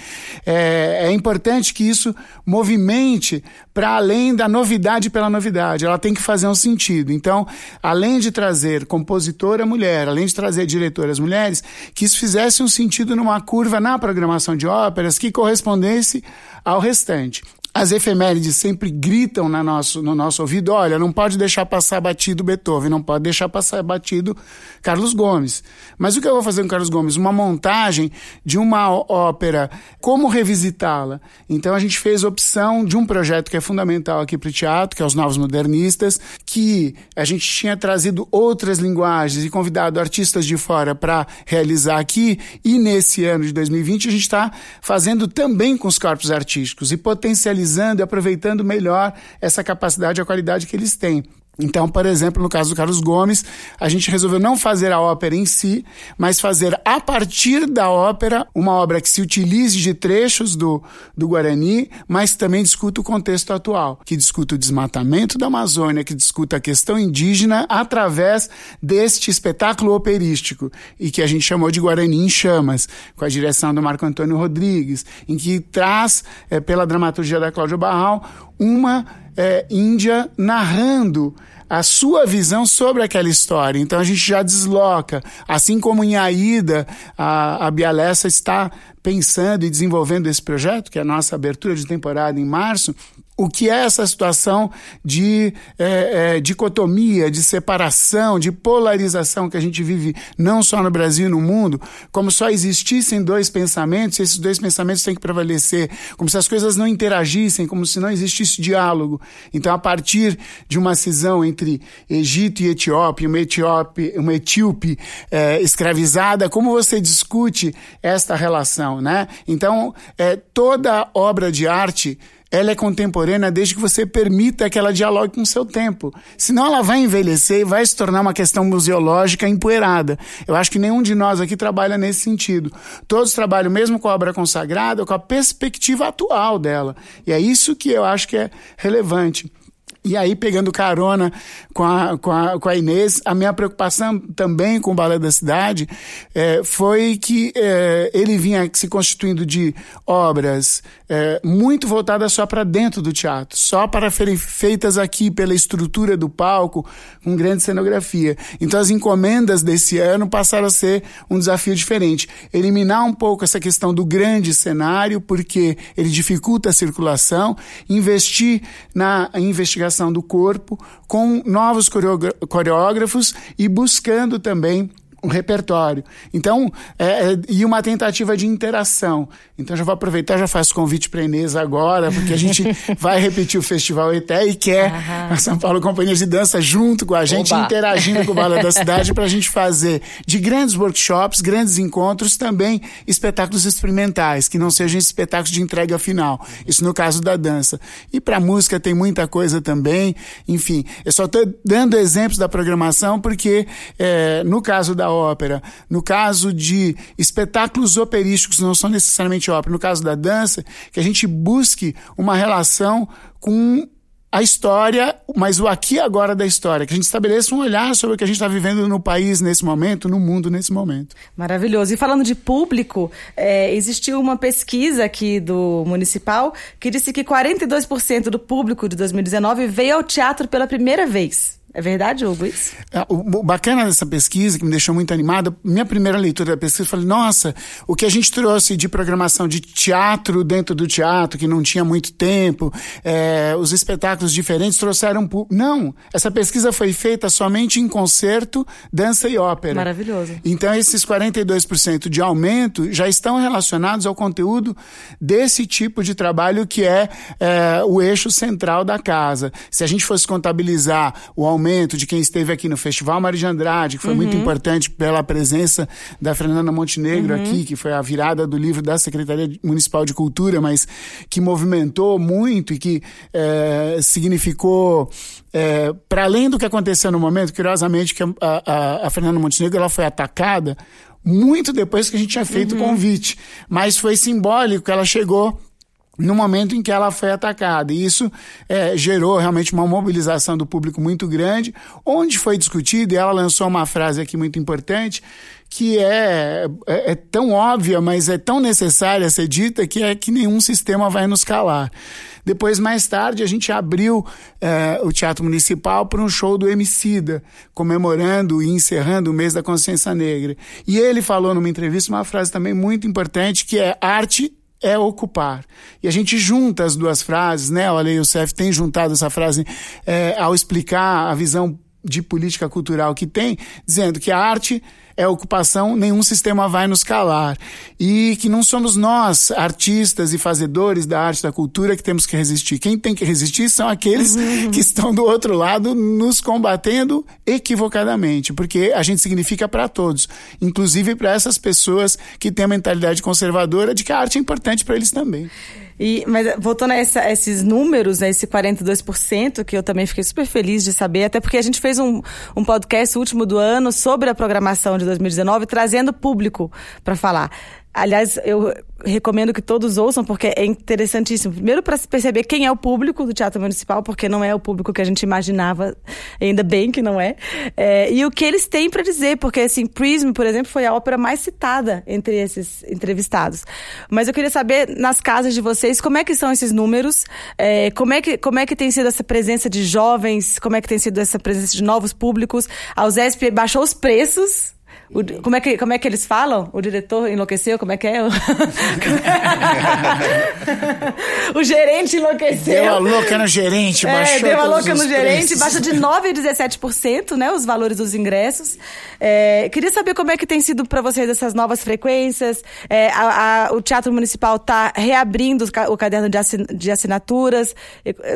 É, é importante que isso movimente para além da novidade pela novidade. Ela tem que fazer um sentido. Então, além de trazer compositora mulher, além de trazer diretoras mulheres, que isso fizesse um sentido numa curva na programação de óperas que correspondesse ao restante as efemérides sempre gritam na nosso, no nosso ouvido: olha, não pode deixar passar batido Beethoven, não pode deixar passar batido Carlos Gomes. Mas o que eu vou fazer com Carlos Gomes? Uma montagem de uma ópera, como revisitá-la? Então a gente fez opção de um projeto que é fundamental aqui para o teatro, que é os Novos Modernistas, que a gente tinha trazido outras linguagens e convidado artistas de fora para realizar aqui, e nesse ano de 2020 a gente está fazendo também com os corpos artísticos e potencializando utilizando e aproveitando melhor essa capacidade e a qualidade que eles têm. Então, por exemplo, no caso do Carlos Gomes, a gente resolveu não fazer a ópera em si, mas fazer a partir da ópera uma obra que se utilize de trechos do, do Guarani, mas também discuta o contexto atual, que discuta o desmatamento da Amazônia, que discuta a questão indígena através deste espetáculo operístico, e que a gente chamou de Guarani em Chamas, com a direção do Marco Antônio Rodrigues, em que traz, é, pela dramaturgia da Cláudia Barral, uma é, Índia narrando a sua visão sobre aquela história. Então a gente já desloca. Assim como em Aida, a, a Bialessa está pensando e desenvolvendo esse projeto, que é a nossa abertura de temporada em março, o que é essa situação de é, é, dicotomia, de separação, de polarização que a gente vive não só no Brasil e no mundo, como só existissem dois pensamentos, esses dois pensamentos têm que prevalecer, como se as coisas não interagissem, como se não existisse diálogo. Então, a partir de uma cisão entre Egito e Etiópia, uma etíope, uma etíope é, escravizada, como você discute esta relação, né? Então, é, toda obra de arte ela é contemporânea desde que você permita que ela dialogue com o seu tempo. Senão ela vai envelhecer e vai se tornar uma questão museológica empoeirada. Eu acho que nenhum de nós aqui trabalha nesse sentido. Todos trabalham mesmo com a obra consagrada, com a perspectiva atual dela. E é isso que eu acho que é relevante. E aí, pegando carona com a, com a, com a Inês, a minha preocupação também com o Balé da Cidade é, foi que é, ele vinha se constituindo de obras é, muito voltadas só para dentro do teatro, só para feitas aqui pela estrutura do palco, com grande cenografia. Então, as encomendas desse ano passaram a ser um desafio diferente. Eliminar um pouco essa questão do grande cenário, porque ele dificulta a circulação, investir na investigação do corpo com novos coreógrafos e buscando também um repertório. Então, é, é, e uma tentativa de interação. Então, já vou aproveitar, já faço convite para Inês agora, porque a gente vai repetir o Festival ETE e quer a São Paulo Companhia de Dança junto com a gente, Oba. interagindo com o Bala da Cidade, para a gente fazer de grandes workshops, grandes encontros, também espetáculos experimentais, que não sejam espetáculos de entrega final. Isso no caso da dança. E para música tem muita coisa também. Enfim, eu só estou dando exemplos da programação, porque é, no caso da ópera, no caso de espetáculos operísticos, não são necessariamente ópera, no caso da dança, que a gente busque uma relação com a história, mas o aqui e agora da história, que a gente estabeleça um olhar sobre o que a gente está vivendo no país nesse momento, no mundo nesse momento. Maravilhoso. E falando de público, é, existiu uma pesquisa aqui do Municipal que disse que 42% do público de 2019 veio ao teatro pela primeira vez. É verdade, Hugo, isso? É, o, bacana dessa pesquisa, que me deixou muito animado, minha primeira leitura da pesquisa, eu falei, nossa, o que a gente trouxe de programação de teatro dentro do teatro, que não tinha muito tempo, é, os espetáculos diferentes trouxeram... Não, essa pesquisa foi feita somente em concerto, dança e ópera. Maravilhoso. Então, esses 42% de aumento já estão relacionados ao conteúdo desse tipo de trabalho que é, é o eixo central da casa. Se a gente fosse contabilizar o aumento aumento de quem esteve aqui no Festival Mário de Andrade, que foi uhum. muito importante pela presença da Fernanda Montenegro uhum. aqui, que foi a virada do livro da Secretaria Municipal de Cultura, mas que movimentou muito e que é, significou, é, para além do que aconteceu no momento, curiosamente, que a, a, a Fernanda Montenegro ela foi atacada muito depois que a gente tinha feito uhum. o convite. Mas foi simbólico que ela chegou no momento em que ela foi atacada. E isso é, gerou realmente uma mobilização do público muito grande, onde foi discutido, e ela lançou uma frase aqui muito importante, que é, é, é, tão óbvia, mas é tão necessária ser dita, que é que nenhum sistema vai nos calar. Depois, mais tarde, a gente abriu é, o Teatro Municipal para um show do Emicida, comemorando e encerrando o mês da consciência negra. E ele falou numa entrevista uma frase também muito importante, que é arte é ocupar. E a gente junta as duas frases, né? Olha, o Youssef tem juntado essa frase é, ao explicar a visão de política cultural que tem, dizendo que a arte é ocupação, nenhum sistema vai nos calar. E que não somos nós, artistas e fazedores da arte da cultura, que temos que resistir. Quem tem que resistir são aqueles uhum. que estão do outro lado nos combatendo equivocadamente, porque a gente significa para todos, inclusive para essas pessoas que têm a mentalidade conservadora de que a arte é importante para eles também. E, mas voltando a, essa, a esses números, né, esse 42%, que eu também fiquei super feliz de saber, até porque a gente fez um, um podcast último do ano sobre a programação de 2019, trazendo público para falar. Aliás, eu recomendo que todos ouçam, porque é interessantíssimo. Primeiro, para perceber quem é o público do Teatro Municipal, porque não é o público que a gente imaginava, ainda bem que não é. é e o que eles têm para dizer, porque, assim, Prism, por exemplo, foi a ópera mais citada entre esses entrevistados. Mas eu queria saber, nas casas de vocês, como é que são esses números, é, como, é que, como é que tem sido essa presença de jovens, como é que tem sido essa presença de novos públicos. A USESP baixou os preços o, como, é que, como é que eles falam? O diretor enlouqueceu? Como é que é? o gerente enlouqueceu. Deu a louca no gerente, é, baixou Deu a louca no gerente, baixa de 9% a 17%, né? Os valores dos ingressos. É, queria saber como é que tem sido para vocês essas novas frequências. É, a, a, o Teatro Municipal está reabrindo o caderno de, assin, de assinaturas.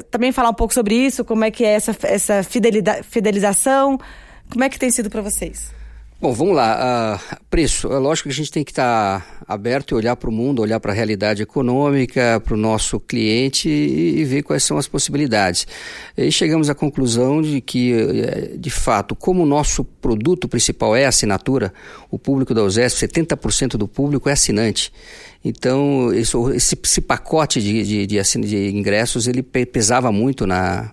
também falar um pouco sobre isso, como é que é essa, essa fidelização. Como é que tem sido para vocês? Bom, vamos lá. Uh, preço. É lógico que a gente tem que estar tá aberto e olhar para o mundo, olhar para a realidade econômica, para o nosso cliente e, e, ver quais são as possibilidades. E chegamos à conclusão de que, eh, de fato, como o nosso produto principal é a assinatura, o público da USESP, 70% do público é assinante. Então, esse, esse, pacote de, de, de, de, ingressos, ele pesava muito na,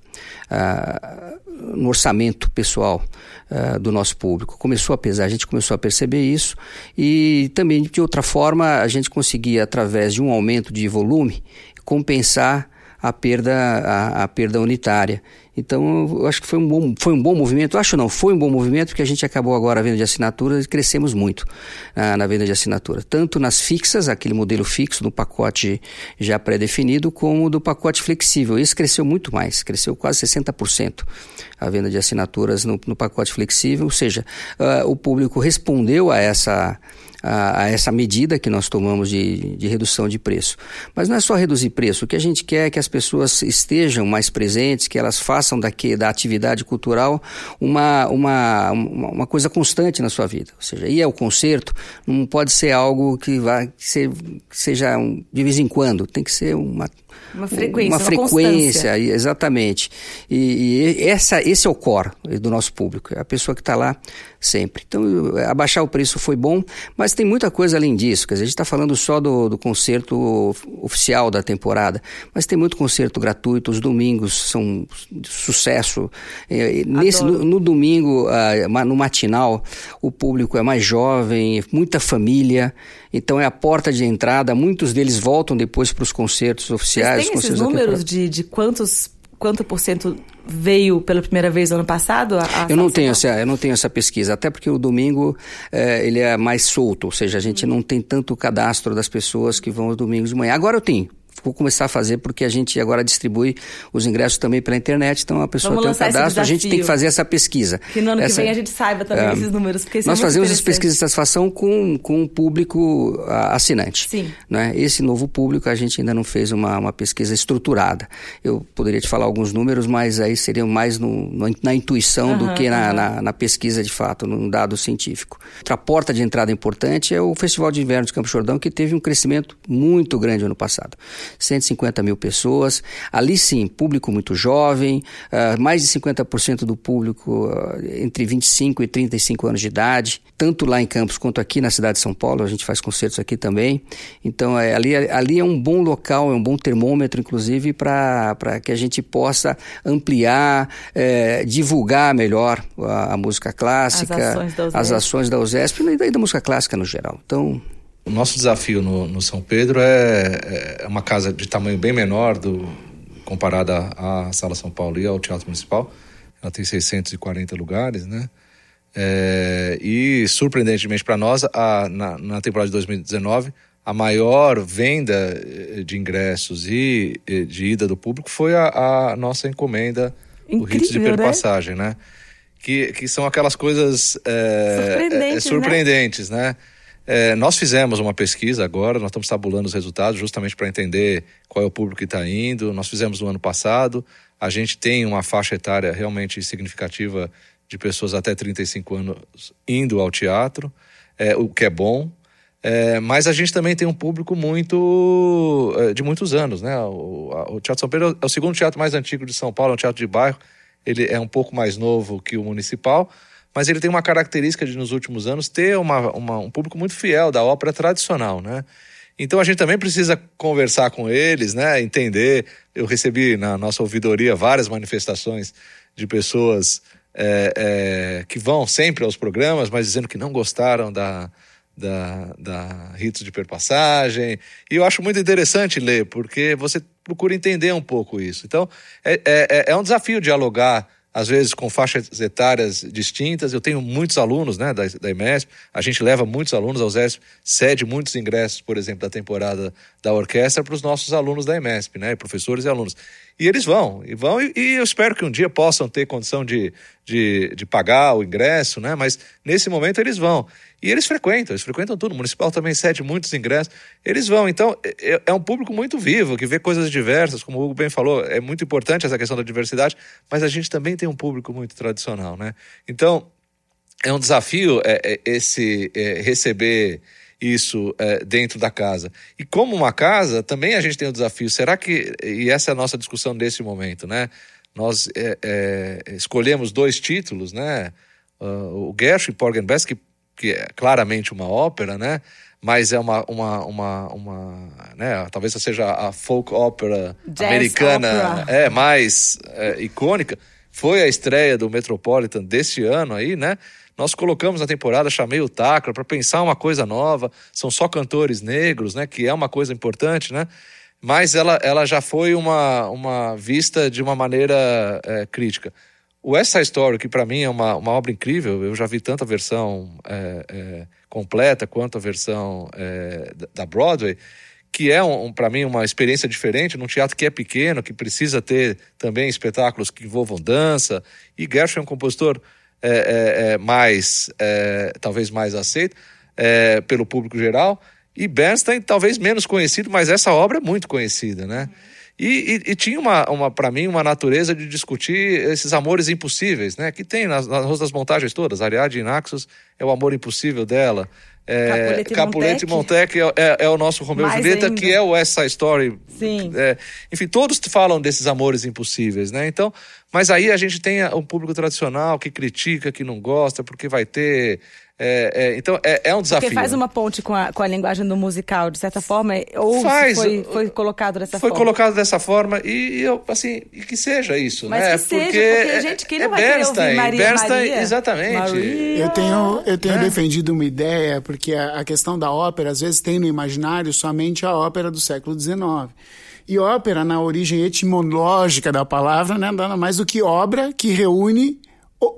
uh, no orçamento pessoal uh, do nosso público. Começou a pesar, a gente começou a perceber isso e também, de outra forma, a gente conseguia, através de um aumento de volume, compensar a perda, a, a perda unitária. Então, eu acho que foi um, bom, foi um bom movimento. Acho não, foi um bom movimento, porque a gente acabou agora a venda de assinaturas e crescemos muito ah, na venda de assinatura. Tanto nas fixas, aquele modelo fixo do pacote já pré-definido, como do pacote flexível. Esse cresceu muito mais, cresceu quase 60% a venda de assinaturas no, no pacote flexível. Ou seja, uh, o público respondeu a essa a, a, essa medida que nós tomamos de, de redução de preço. Mas não é só reduzir preço, o que a gente quer é que as pessoas estejam mais presentes, que elas façam daqui, da atividade cultural uma, uma, uma coisa constante na sua vida. Ou seja, ir ao concerto não pode ser algo que, vá, que, ser, que seja um, de vez em quando, tem que ser uma, uma frequência, uma, uma frequência, exatamente. E, e, essa, esse é o core do nosso público, é a pessoa que está lá sempre. Então, abaixar o preço foi bom, mas tem muita coisa além disso. Quer dizer, a gente está falando só do, do concerto oficial da temporada, mas tem muito concerto gratuito. Os domingos são sucesso. É, nesse, no, no, domingo, no matinal, o público é mais jovem, muita família. Então, é a porta de entrada. Muitos deles voltam depois para os concertos oficiais tem esses números de, de quantos quanto por cento veio pela primeira vez no ano passado? A, a eu não tenho essa, eu não tenho essa pesquisa, até porque o domingo é, ele é mais solto, ou seja, a gente hum. não tem tanto cadastro das pessoas que vão aos domingos de manhã. Agora eu tenho vou começar a fazer porque a gente agora distribui os ingressos também pela internet, então a pessoa Vamos tem um cadastro, a gente tem que fazer essa pesquisa. Que no ano essa, que vem a gente saiba também é, esses números. Porque nós é fazemos as pesquisas de satisfação com, com o público assinante. Sim. Né? Esse novo público a gente ainda não fez uma, uma pesquisa estruturada. Eu poderia te falar alguns números, mas aí seriam mais no, no na intuição do que na, na, na, pesquisa de fato, num dado científico. Outra porta de entrada importante é o Festival de Inverno de Campo Jordão, que teve um crescimento muito grande ano passado. 150 mil pessoas. Ali sim, público muito jovem, uh, mais de 50% do público uh, entre 25 e 35 anos de idade, tanto lá em Campos quanto aqui na cidade de São Paulo, a gente faz concertos aqui também. Então, é, ali, ali é um bom local, é um bom termômetro, inclusive, para que a gente possa ampliar, é, divulgar melhor a, a, música clássica, as ações da USESP, as ações da USESP e da música clássica no geral. Então, o nosso desafio no, no São Pedro é, é, uma casa de tamanho bem menor do, comparada à Sala São Paulo e ao Teatro Municipal. Ela tem 640 lugares, né? É, e, surpreendentemente para nós, a, na, na, temporada de 2019, a maior venda eh, de ingressos e de ida do público foi a, a nossa encomenda, Incrível, o Ritos de? Perpassagem, né? né? Que, que são aquelas coisas é, surpreendentes, é, surpreendentes, né? né? É, nós fizemos uma pesquisa agora, nós estamos tabulando os resultados justamente para entender qual é o público que está indo. Nós fizemos no ano passado. A gente tem uma faixa etária realmente significativa de pessoas até 35 anos indo ao teatro, é, o que é bom. É, mas a gente também tem um público muito é, de muitos anos, né? O, a, o, Teatro São Pedro é o segundo teatro mais antigo de São Paulo, é um teatro de bairro. Ele é um pouco mais novo que o municipal, mas ele tem uma característica de, nos últimos anos, ter uma, uma, um público muito fiel da ópera tradicional, né? Então a gente também precisa conversar com eles, né? Entender. Eu recebi na nossa ouvidoria várias manifestações de pessoas é, é, que vão sempre aos programas, mas dizendo que não gostaram da, da, da ritos de perpassagem. E eu acho muito interessante ler, porque você procura entender um pouco isso. Então, é, é, é um desafio dialogar às vezes com faixas etárias distintas. Eu tenho muitos alunos né, da, da IMESP, a gente leva muitos alunos ao ZESP, cede muitos ingressos, por exemplo, da temporada da orquestra para os nossos alunos da IMESP, né, professores e alunos. E eles vão, e vão, e, e, eu espero que um dia possam ter condição de, de, de pagar o ingresso, né? Mas nesse momento eles vão. E eles frequentam, eles frequentam tudo. O municipal também cede muitos ingressos. Eles vão. Então, é, é um público muito vivo, que vê coisas diversas, como o Hugo bem falou. É muito importante essa questão da diversidade, mas a gente também tem um público muito tradicional, né? Então, é um desafio é, é esse é, receber isso é, dentro da casa. E como uma casa, também a gente tem o um desafio. Será que. E essa é a nossa discussão nesse momento, né? Nós é, é, escolhemos dois títulos, né? Uh, o Gershwin Porgy Bess, que, que é claramente uma ópera, né? Mas é uma, uma, uma, uma né? Talvez seja a folk ópera americana é mais é, icônica. Foi a estreia do Metropolitan deste ano aí, né? Nós colocamos na temporada, chamei o Tacla para pensar uma coisa nova. São só cantores negros, né? Que é uma coisa importante, né? Mas ela, ela já foi uma, uma vista de uma maneira é, crítica. O West Side Story, que para mim é uma, uma obra incrível, eu já vi tanto a versão é, é, completa quanto a versão é, da Broadway, que é, um, para mim, uma experiência diferente num teatro que é pequeno, que precisa ter também espetáculos que envolvam dança. E Gershwin é um compositor é, é, é, mais, é, talvez mais aceito é, pelo público geral. E Bernstein, talvez menos conhecido, mas essa obra é muito conhecida, né? E, e, e tinha uma, uma para mim uma natureza de discutir esses amores impossíveis, né? Que tem nas, nas montagens todas. Ariadne Naxos é o amor impossível dela. É, Capulete Montec é, é, é, o nosso Romeu e Julieta, ainda. que é o West Side Story. Sim. É, enfim, todos falam desses amores impossíveis, né? Então, mas aí a gente tem um público tradicional que critica, que não gosta, porque vai ter é, é, então é, é, um desafio. Porque faz uma ponte com a, com a linguagem do musical, de certa forma, ou faz, foi, foi colocado dessa foi forma? Foi colocado dessa forma e eu, assim, e que seja isso, Mas né? Que seja, porque, porque gente, quem não é vai Bernstein, ouvir Maria, Bernstein, Maria, exatamente. Maria, eu tenho, eu tenho defendido uma ideia, porque a, a questão da ópera, às vezes tem no imaginário somente a ópera do século XIX. E ópera, na origem etimológica da palavra, né, nada mais do que obra que reúne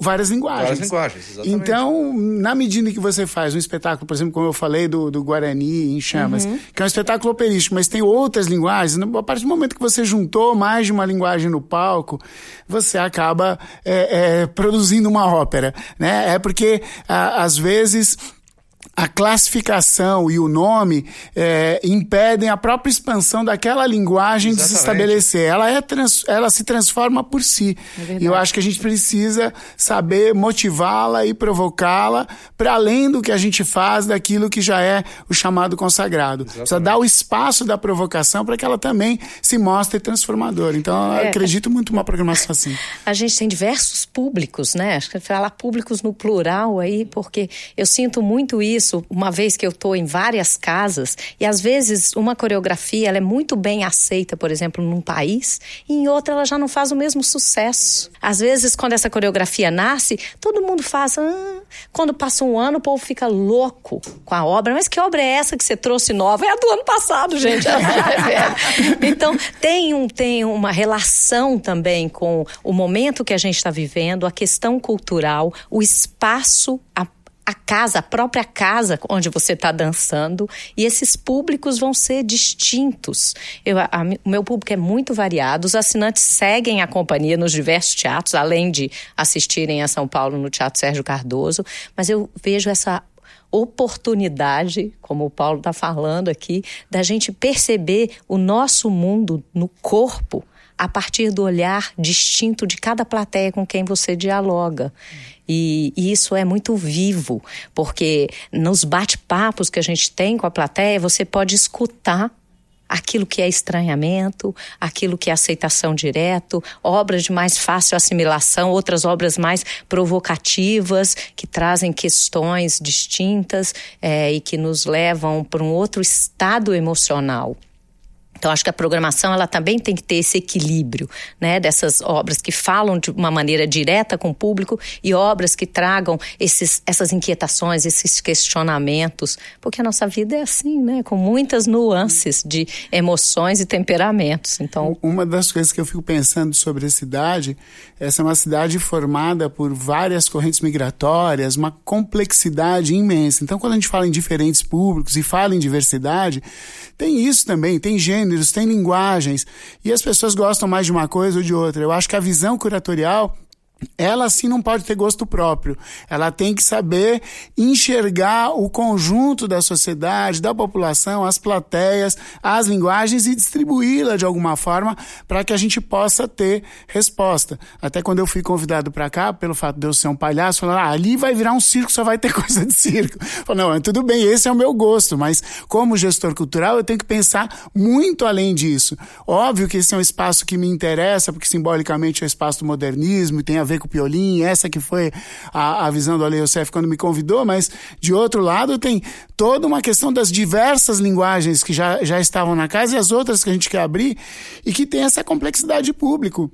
várias linguagens. Várias linguagens, exatamente. Então, na medida que você faz um espetáculo, por exemplo, como eu falei do, do Guarani em Chamas, uhum. que é um espetáculo operístico, mas tem outras linguagens, a partir do momento que você juntou mais de uma linguagem no palco, você acaba é, é, produzindo uma ópera, né? É porque, a, às vezes a classificação e o nome é, impedem a própria expansão daquela linguagem Exatamente. de se estabelecer. Ela, é trans, ela se transforma por si. É e eu acho que a gente precisa saber motivá-la e provocá-la para além do que a gente faz daquilo que já é o chamado consagrado. Exatamente. Precisa dar o espaço da provocação para que ela também se mostre transformadora. Então, eu é. acredito muito numa programação assim. A gente tem diversos públicos, né? Acho que falar públicos no plural aí, porque eu sinto muito isso isso uma vez que eu estou em várias casas e às vezes uma coreografia ela é muito bem aceita, por exemplo, num país e em outra ela já não faz o mesmo sucesso. Às vezes quando essa coreografia nasce, todo mundo faz, ah. quando passa um ano o povo fica louco com a obra, mas que obra é essa que você trouxe nova? É a do ano passado, gente. então tem um tem uma relação também com o momento que a gente está vivendo, a questão cultural, o espaço, a a casa, a própria casa onde você está dançando, e esses públicos vão ser distintos. Eu, a, o meu público é muito variado, os assinantes seguem a companhia nos diversos teatros, além de assistirem a São Paulo no Teatro Sérgio Cardoso, mas eu vejo essa oportunidade, como o Paulo está falando aqui, da gente perceber o nosso mundo no corpo a partir do olhar distinto de cada plateia com quem você dialoga. E, isso é muito vivo, porque nos bate-papos que a gente tem com a plateia, você pode escutar aquilo que é estranhamento, aquilo que é aceitação direto, obras de mais fácil assimilação, outras obras mais provocativas, que trazem questões distintas é, e que nos levam para um outro estado emocional. Então, acho que a programação ela também tem que ter esse equilíbrio, né? Dessas obras que falam de uma maneira direta com o público e obras que tragam esses, essas inquietações, esses questionamentos, porque a nossa vida é assim, né? Com muitas nuances de emoções e temperamentos. Então, uma das coisas que eu fico pensando sobre a cidade, essa é uma cidade formada por várias correntes migratórias, uma complexidade imensa. Então, quando a gente fala em diferentes públicos e fala em diversidade, tem isso também, tem gênero gêneros, tem linguagens, e as pessoas gostam mais de uma coisa ou de outra. Eu acho que a visão curatorial ela sim não pode ter gosto próprio. Ela tem que saber enxergar o conjunto da sociedade, da população, as plateias, as linguagens e distribuí-la de alguma forma para que a gente possa ter resposta. Até quando eu fui convidado para cá, pelo fato de eu ser um palhaço, falaram: ah, ali vai virar um circo, só vai ter coisa de circo. Falei, não, tudo bem, esse é o meu gosto, mas como gestor cultural eu tenho que pensar muito além disso. Óbvio que esse é um espaço que me interessa, porque simbolicamente é o espaço do modernismo e tem a ver ver com o Piolim, essa que foi a, a visão do Ale Youssef quando me convidou, mas de outro lado tem toda uma questão das diversas linguagens que já, já estavam na casa e as outras que a gente quer abrir e que tem essa complexidade de público.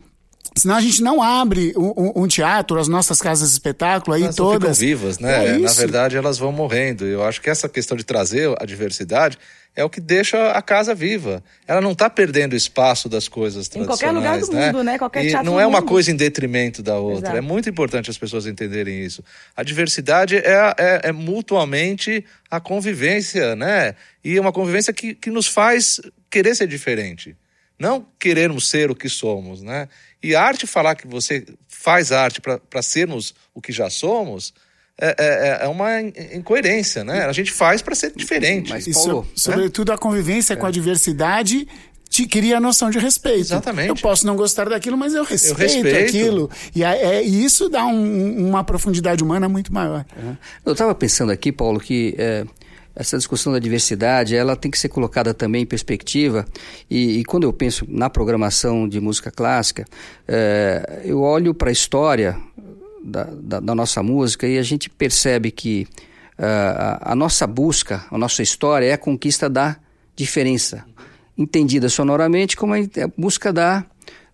Senão a gente não abre um, um, teatro, as nossas casas de espetáculo aí elas todas. Ficam vivas, né? É Na verdade, elas vão morrendo. Eu acho que essa questão de trazer a diversidade é o que deixa a casa viva. Ela não está perdendo espaço das coisas tradicionais. Em qualquer lugar do né? mundo, né? Qualquer e teatro não é uma mundo. coisa em detrimento da outra. Exato. É muito importante as pessoas entenderem isso. A diversidade é, é, é mutuamente a convivência, né? E é uma convivência que, que nos faz querer ser diferente. Não querermos ser o que somos, né? E a arte falar que você faz arte para sermos o que já somos é, é, é, uma incoerência, né? A gente faz para ser diferente. Mas, Paulo, Isso, sobretudo a convivência com a é. diversidade te cria a noção de respeito. Exatamente. Eu posso não gostar daquilo, mas eu respeito, eu respeito. aquilo. E, é, isso dá um, uma profundidade humana muito maior. Eu estava pensando aqui, Paulo, que é, essa discussão da diversidade ela tem que ser colocada também em perspectiva. E, e quando eu penso na programação de música clássica, é, eu olho para a história da, da, da, nossa música e a gente percebe que uh, a, a nossa busca, a nossa história é a conquista da diferença entendida sonoramente como a busca da,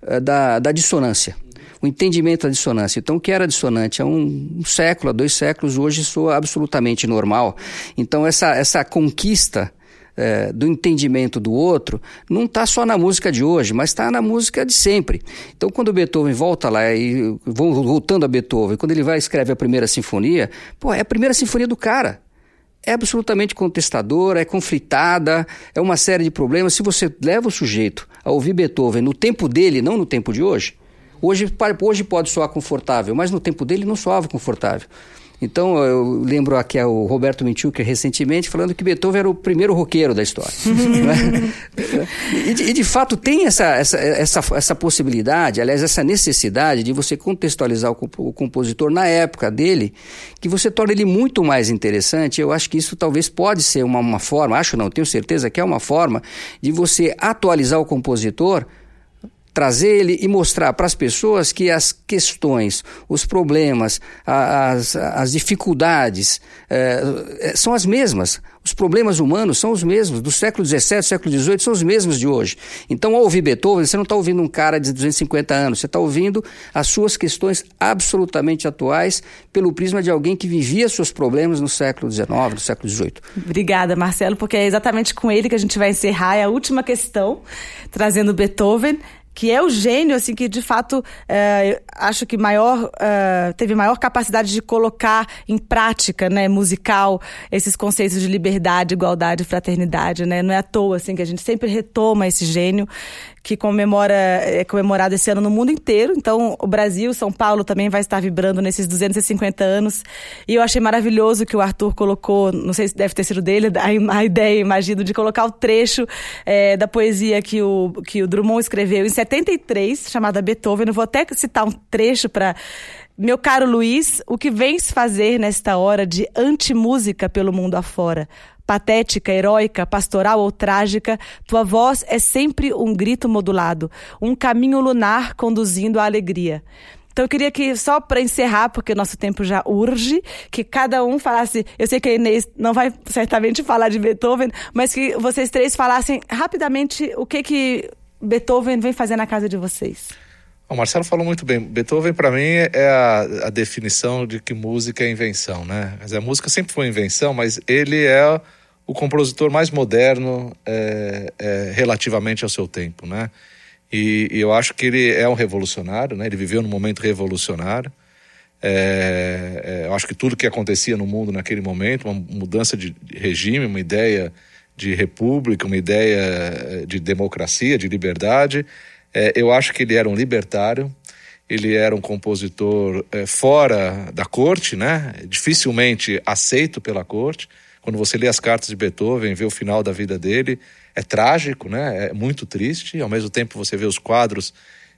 eh, da, da dissonância o entendimento da dissonância. Então, o que era dissonante há um, um, século, há dois séculos, hoje soa absolutamente normal. Então, essa, essa conquista é, do entendimento do outro não está só na música de hoje, mas está na música de sempre. Então, quando Beethoven volta lá, e voltando a Beethoven, quando ele vai escreve a primeira sinfonia, pô, é a primeira sinfonia do cara é absolutamente contestadora, é conflitada, é uma série de problemas. Se você leva o sujeito a ouvir Beethoven no tempo dele, não no tempo de hoje, hoje, hoje pode soar confortável, mas no tempo dele não soava confortável. Então, eu lembro aqui o Roberto Minchuk recentemente falando que Beethoven era o primeiro roqueiro da história. e, de, e, de, fato, tem essa, essa, essa, essa possibilidade, aliás, essa necessidade de você contextualizar o, o compositor na época dele, que você torna ele muito mais interessante. Eu acho que isso talvez pode ser uma, uma forma, acho não, tenho certeza que é uma forma de você atualizar o compositor trazer ele e mostrar para as pessoas que as questões, os problemas, as, as dificuldades é, são as mesmas. Os problemas humanos são os mesmos, do século XVII, século XVIII, são os mesmos de hoje. Então, ao ouvir Beethoven, você não está ouvindo um cara de 250 anos, você está ouvindo as suas questões absolutamente atuais pelo prisma de alguém que vivia seus problemas no século XIX, no século XVIII. Obrigada, Marcelo, porque é exatamente com ele que a gente vai encerrar. É a última questão, trazendo Beethoven que é o gênio, assim, que de fato é, acho que maior é, teve maior capacidade de colocar em prática, né, musical, esses conceitos de liberdade, igualdade, fraternidade, né? Não é à toa, assim, que a gente sempre retoma esse gênio que comemora, é comemorado esse ano no mundo inteiro. Então, o Brasil, São Paulo também vai estar vibrando nesses 250 anos. E eu achei maravilhoso que o Arthur colocou, não sei se deve ter sido dele, a, a ideia, imagino, de colocar o trecho é, da poesia que o, que o Drummond escreveu em 73, chamada Beethoven. Eu vou até citar um trecho para. Meu caro Luiz, o que vens fazer nesta hora de antimúsica pelo mundo afora? Patética, heróica, pastoral ou trágica, tua voz é sempre um grito modulado, um caminho lunar conduzindo à alegria. Então eu queria que, só para encerrar, porque o nosso tempo já urge, que cada um falasse. Eu sei que a Inês não vai certamente falar de Beethoven, mas que vocês três falassem rapidamente o que, que Beethoven vem fazer na casa de vocês. O Marcelo falou muito bem. Beethoven, para mim, é a, a, definição de que música é invenção, né? Mas a música sempre foi invenção, mas ele é o compositor mais moderno é, é, relativamente ao seu tempo, né? E, e, eu acho que ele é um revolucionário, né? Ele viveu num momento revolucionário. É, é eu acho que tudo que acontecia no mundo naquele momento, uma mudança de regime, uma ideia de república, uma ideia é, de democracia, de liberdade, é, eu acho que ele era um libertário, ele era um compositor é, fora da corte, né? dificilmente aceito pela corte. Quando você lê as cartas de Beethoven, vê o final da vida dele, é trágico, né? é muito triste. Ao mesmo tempo, você vê os quadros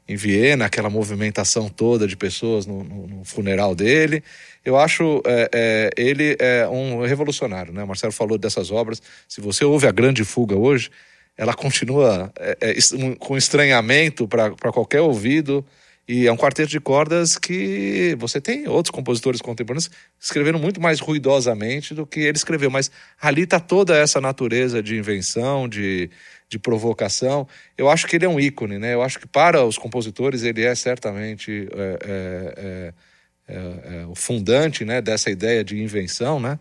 em Viena, aquela movimentação toda de pessoas no, no, no funeral dele. Eu acho é, é, ele é um revolucionário. Né? O Marcelo falou dessas obras. Se você ouve a Grande Fuga hoje, ela continua é, é, com estranhamento para qualquer ouvido. E é um quarteto de cordas que você tem outros compositores contemporâneos escrevendo muito mais ruidosamente do que ele escreveu. Mas ali está toda essa natureza de invenção, de, de provocação. Eu acho que ele é um ícone, né? Eu acho que para os compositores ele é certamente é, é, é, é o fundante né, dessa ideia de invenção, né?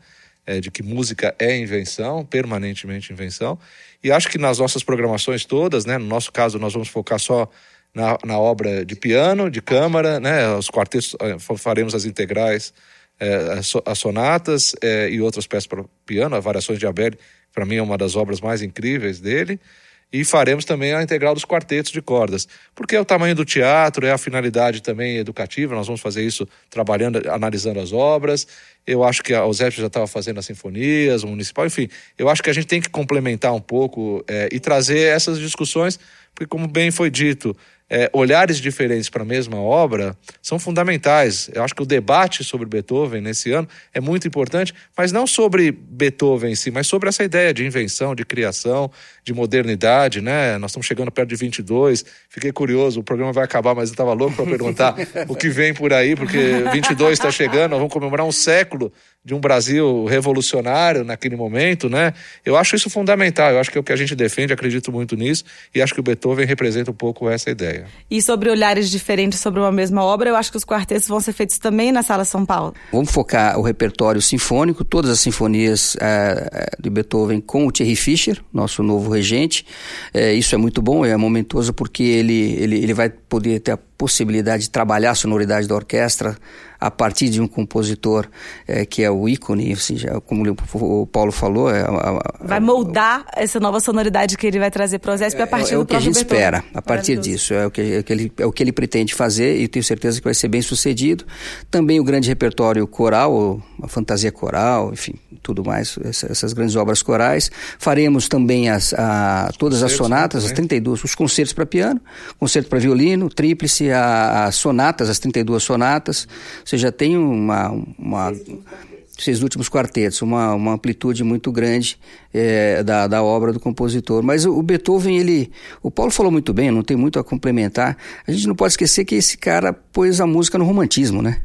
de que música é invenção, permanentemente invenção. E acho que nas nossas programações todas, né, no nosso caso, nós vamos focar só na, na obra de piano, de câmara, né, os quartetos, eh, faremos as integrais, é, as sonatas é, e outras peças para piano, as variações de Abel, para mim é uma das obras mais incríveis dele. E faremos também a integral dos quartetos de cordas, porque é o tamanho do teatro, é a finalidade também educativa, nós vamos fazer isso trabalhando, analisando as obras. Eu acho que a OSEP já estava fazendo as sinfonias, o municipal, enfim. Eu acho que a gente tem que complementar um pouco é, e trazer essas discussões, porque, como bem foi dito, é, olhares diferentes para a mesma obra são fundamentais. Eu acho que o debate sobre Beethoven nesse ano é muito importante, mas não sobre Beethoven em si, mas sobre essa ideia de invenção, de criação, de modernidade, né? Nós estamos chegando perto de 22. Fiquei curioso, o programa vai acabar, mas eu estava louco para perguntar o que vem por aí, porque 22 está chegando, nós vamos comemorar um século de um Brasil revolucionário naquele momento, né? Eu acho isso fundamental, eu acho que é o que a gente defende, acredito muito nisso, e acho que o Beethoven representa um pouco essa ideia. E sobre olhares diferentes sobre uma mesma obra, eu acho que os quartetos vão ser feitos também na Sala São Paulo. Vamos focar o repertório sinfônico, todas as sinfonias é, de Beethoven com o Thierry Fischer, nosso novo regente. É, isso é muito bom, é momentoso porque ele, ele, ele vai poder ter a possibilidade de trabalhar a sonoridade da orquestra a partir de um compositor é, que é o ícone, assim, já, como o Paulo falou. É, vai moldar essa nova sonoridade que ele vai trazer para o Zesp a partir é, é do o que a gente Beethoven. espera, a partir disso. É o, que, é, o que ele, é o que ele pretende fazer e tenho certeza que vai ser bem sucedido. Também o grande repertório coral, a fantasia coral, enfim, tudo mais, essas grandes obras corais. Faremos também as, a, todas as sonatas, as 32, os concertos para piano, concerto para violino, tríplice, as sonatas, as 32 sonatas. Você já tem uma, uma seis últimos quartetos, uma, uma amplitude muito grande é, da, da obra do compositor. Mas o, o, Beethoven, ele, o Paulo falou muito bem, não tem muito a complementar. A gente não pode esquecer que esse cara pôs a música no romantismo, né?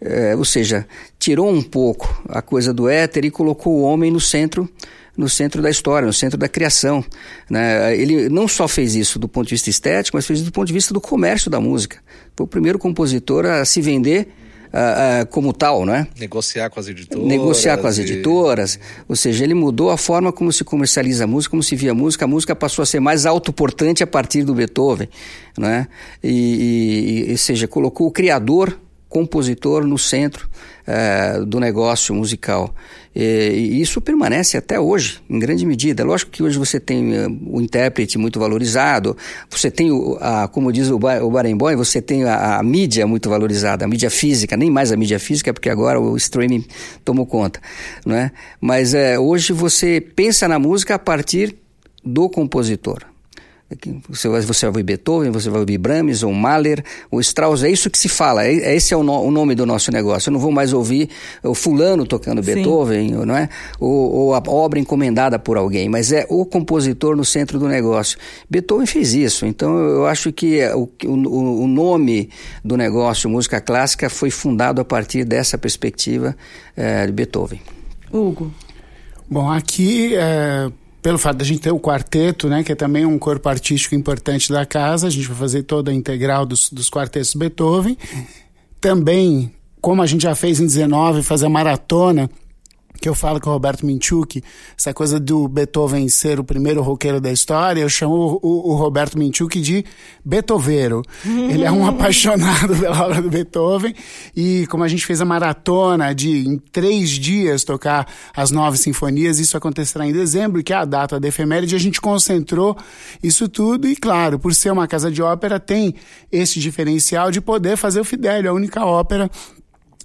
É, ou seja, tirou um pouco a coisa do éter e colocou o homem no centro no centro da história, no centro da criação. Né? Ele não só fez isso do ponto de vista estético, mas fez isso do ponto de vista do comércio da música. Foi o primeiro compositor a se vender Uh, uh, como tal, né? Negociar com as editoras. Negociar com as editoras. E... Ou seja, ele mudou a forma como se comercializa a música, como se via a música. A música passou a ser mais autoportante a partir do Beethoven, né? E, e, e seja, colocou o criador compositor no centro é, do negócio musical. E, e, isso permanece até hoje, em grande medida. Lógico que hoje você tem uh, o intérprete muito valorizado, você tem, a, como diz o, o Barenboim, você tem a, a, mídia muito valorizada, a mídia física, nem mais a mídia física, porque agora o streaming tomou conta. Não é? Mas é, hoje você pensa na música a partir do compositor. Você vai, você vai ouvir Beethoven, você vai ouvir Brahms, ou Mahler, ou Strauss, é isso que se fala, é, é esse é o, no, o, nome do nosso negócio. Eu não vou mais ouvir o fulano tocando Sim. Beethoven, não é? Ou, ou, a obra encomendada por alguém, mas é o compositor no centro do negócio. Beethoven fez isso, então eu acho que o, o, o nome do negócio, música clássica, foi fundado a partir dessa perspectiva é, de Beethoven. Hugo. Bom, aqui é, pelo fato da gente ter o quarteto, né, que é também um corpo artístico importante da casa, a gente vai fazer toda a integral dos, dos quartetos Beethoven. Também, como a gente já fez em 19, fazer a maratona que eu falo com o Roberto Minchuk, essa coisa do Beethoven ser o primeiro roqueiro da história, eu chamo o, o Roberto Minchuk de Beethoveiro. Ele é um apaixonado pela obra do Beethoven e como a gente fez a maratona de em três dias tocar as nove sinfonias, isso acontecerá em dezembro, que é a data da efeméride, a gente concentrou isso tudo e claro, por ser uma casa de ópera, tem esse diferencial de poder fazer o Fidelio, a única ópera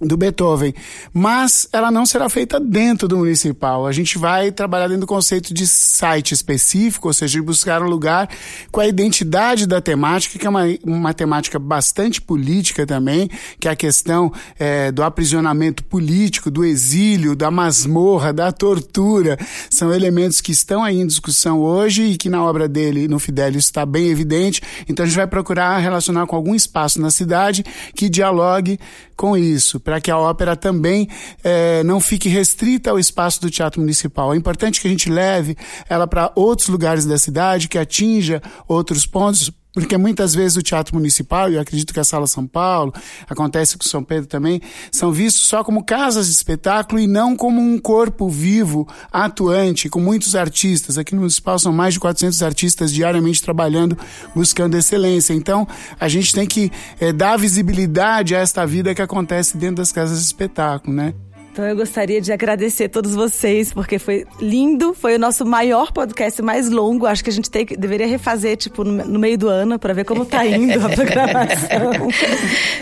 do Beethoven, mas ela não será feita dentro do municipal. A gente vai trabalhar dentro do conceito de site específico, ou seja, de buscar um lugar com a identidade da temática, que é uma, uma temática bastante política também, que é a questão é, do aprisionamento político, do exílio, da masmorra, da tortura. São elementos que estão aí em discussão hoje e que na obra dele, no Fidelio, está bem evidente. Então a gente vai procurar relacionar com algum espaço na cidade que dialogue com isso para que a ópera também é, não fique restrita ao espaço do Teatro Municipal. É importante que a gente leve ela para outros lugares da cidade, que atinja outros pontos, porque muitas vezes o Teatro Municipal, e eu acredito que a Sala São Paulo, acontece com São Pedro também, são vistos só como casas de espetáculo e não como um corpo vivo, atuante, com muitos artistas. Aqui no Municipal são mais de 400 artistas diariamente trabalhando, buscando excelência. Então, a gente tem que é, dar visibilidade a esta vida que acontece dentro das casas de espetáculo, né? Então eu gostaria de agradecer a todos vocês, porque foi lindo, foi o nosso maior podcast mais longo. Acho que a gente tem, deveria refazer, tipo, no, meio do ano, para ver como tá indo a programação.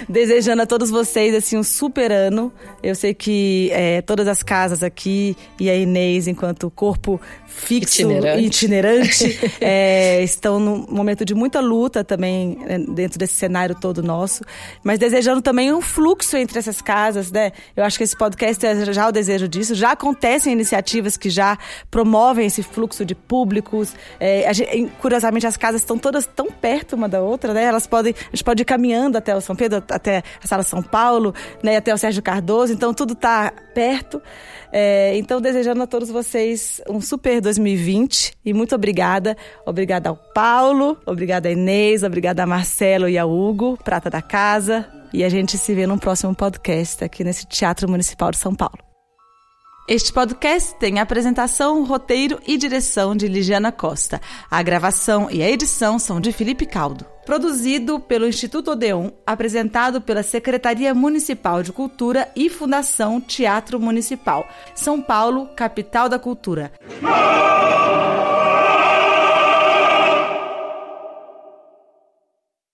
Desejando a todos vocês, assim, um super ano. Eu sei que é, todas as casas aqui e a Inês, enquanto corpo fixo, itinerante, itinerante é, estão num momento de muita luta também né, dentro desse cenário todo nosso, mas desejando também um fluxo entre essas casas, né? Eu acho que esse podcast é já o desejo disso. Já acontecem iniciativas que já promovem esse fluxo de públicos. É, gente, curiosamente, as casas estão todas tão perto uma da outra, né? Elas podem, a gente pode ir caminhando até o São Pedro, até a Sala São Paulo, né? Até o Sérgio Cardoso. Então tudo está perto. É, então, desejando a todos vocês um super 2020 e muito obrigada. Obrigada ao Paulo, obrigada a Inês, obrigada a Marcelo e ao Hugo, prata da casa. E a gente se vê no próximo podcast aqui nesse Teatro Municipal de São Paulo. Este podcast tem apresentação, roteiro e direção de Ligiana Costa. A gravação e a edição são de Felipe Caldo. Produzido pelo Instituto Odeon, apresentado pela Secretaria Municipal de Cultura e Fundação Teatro Municipal. São Paulo, capital da cultura.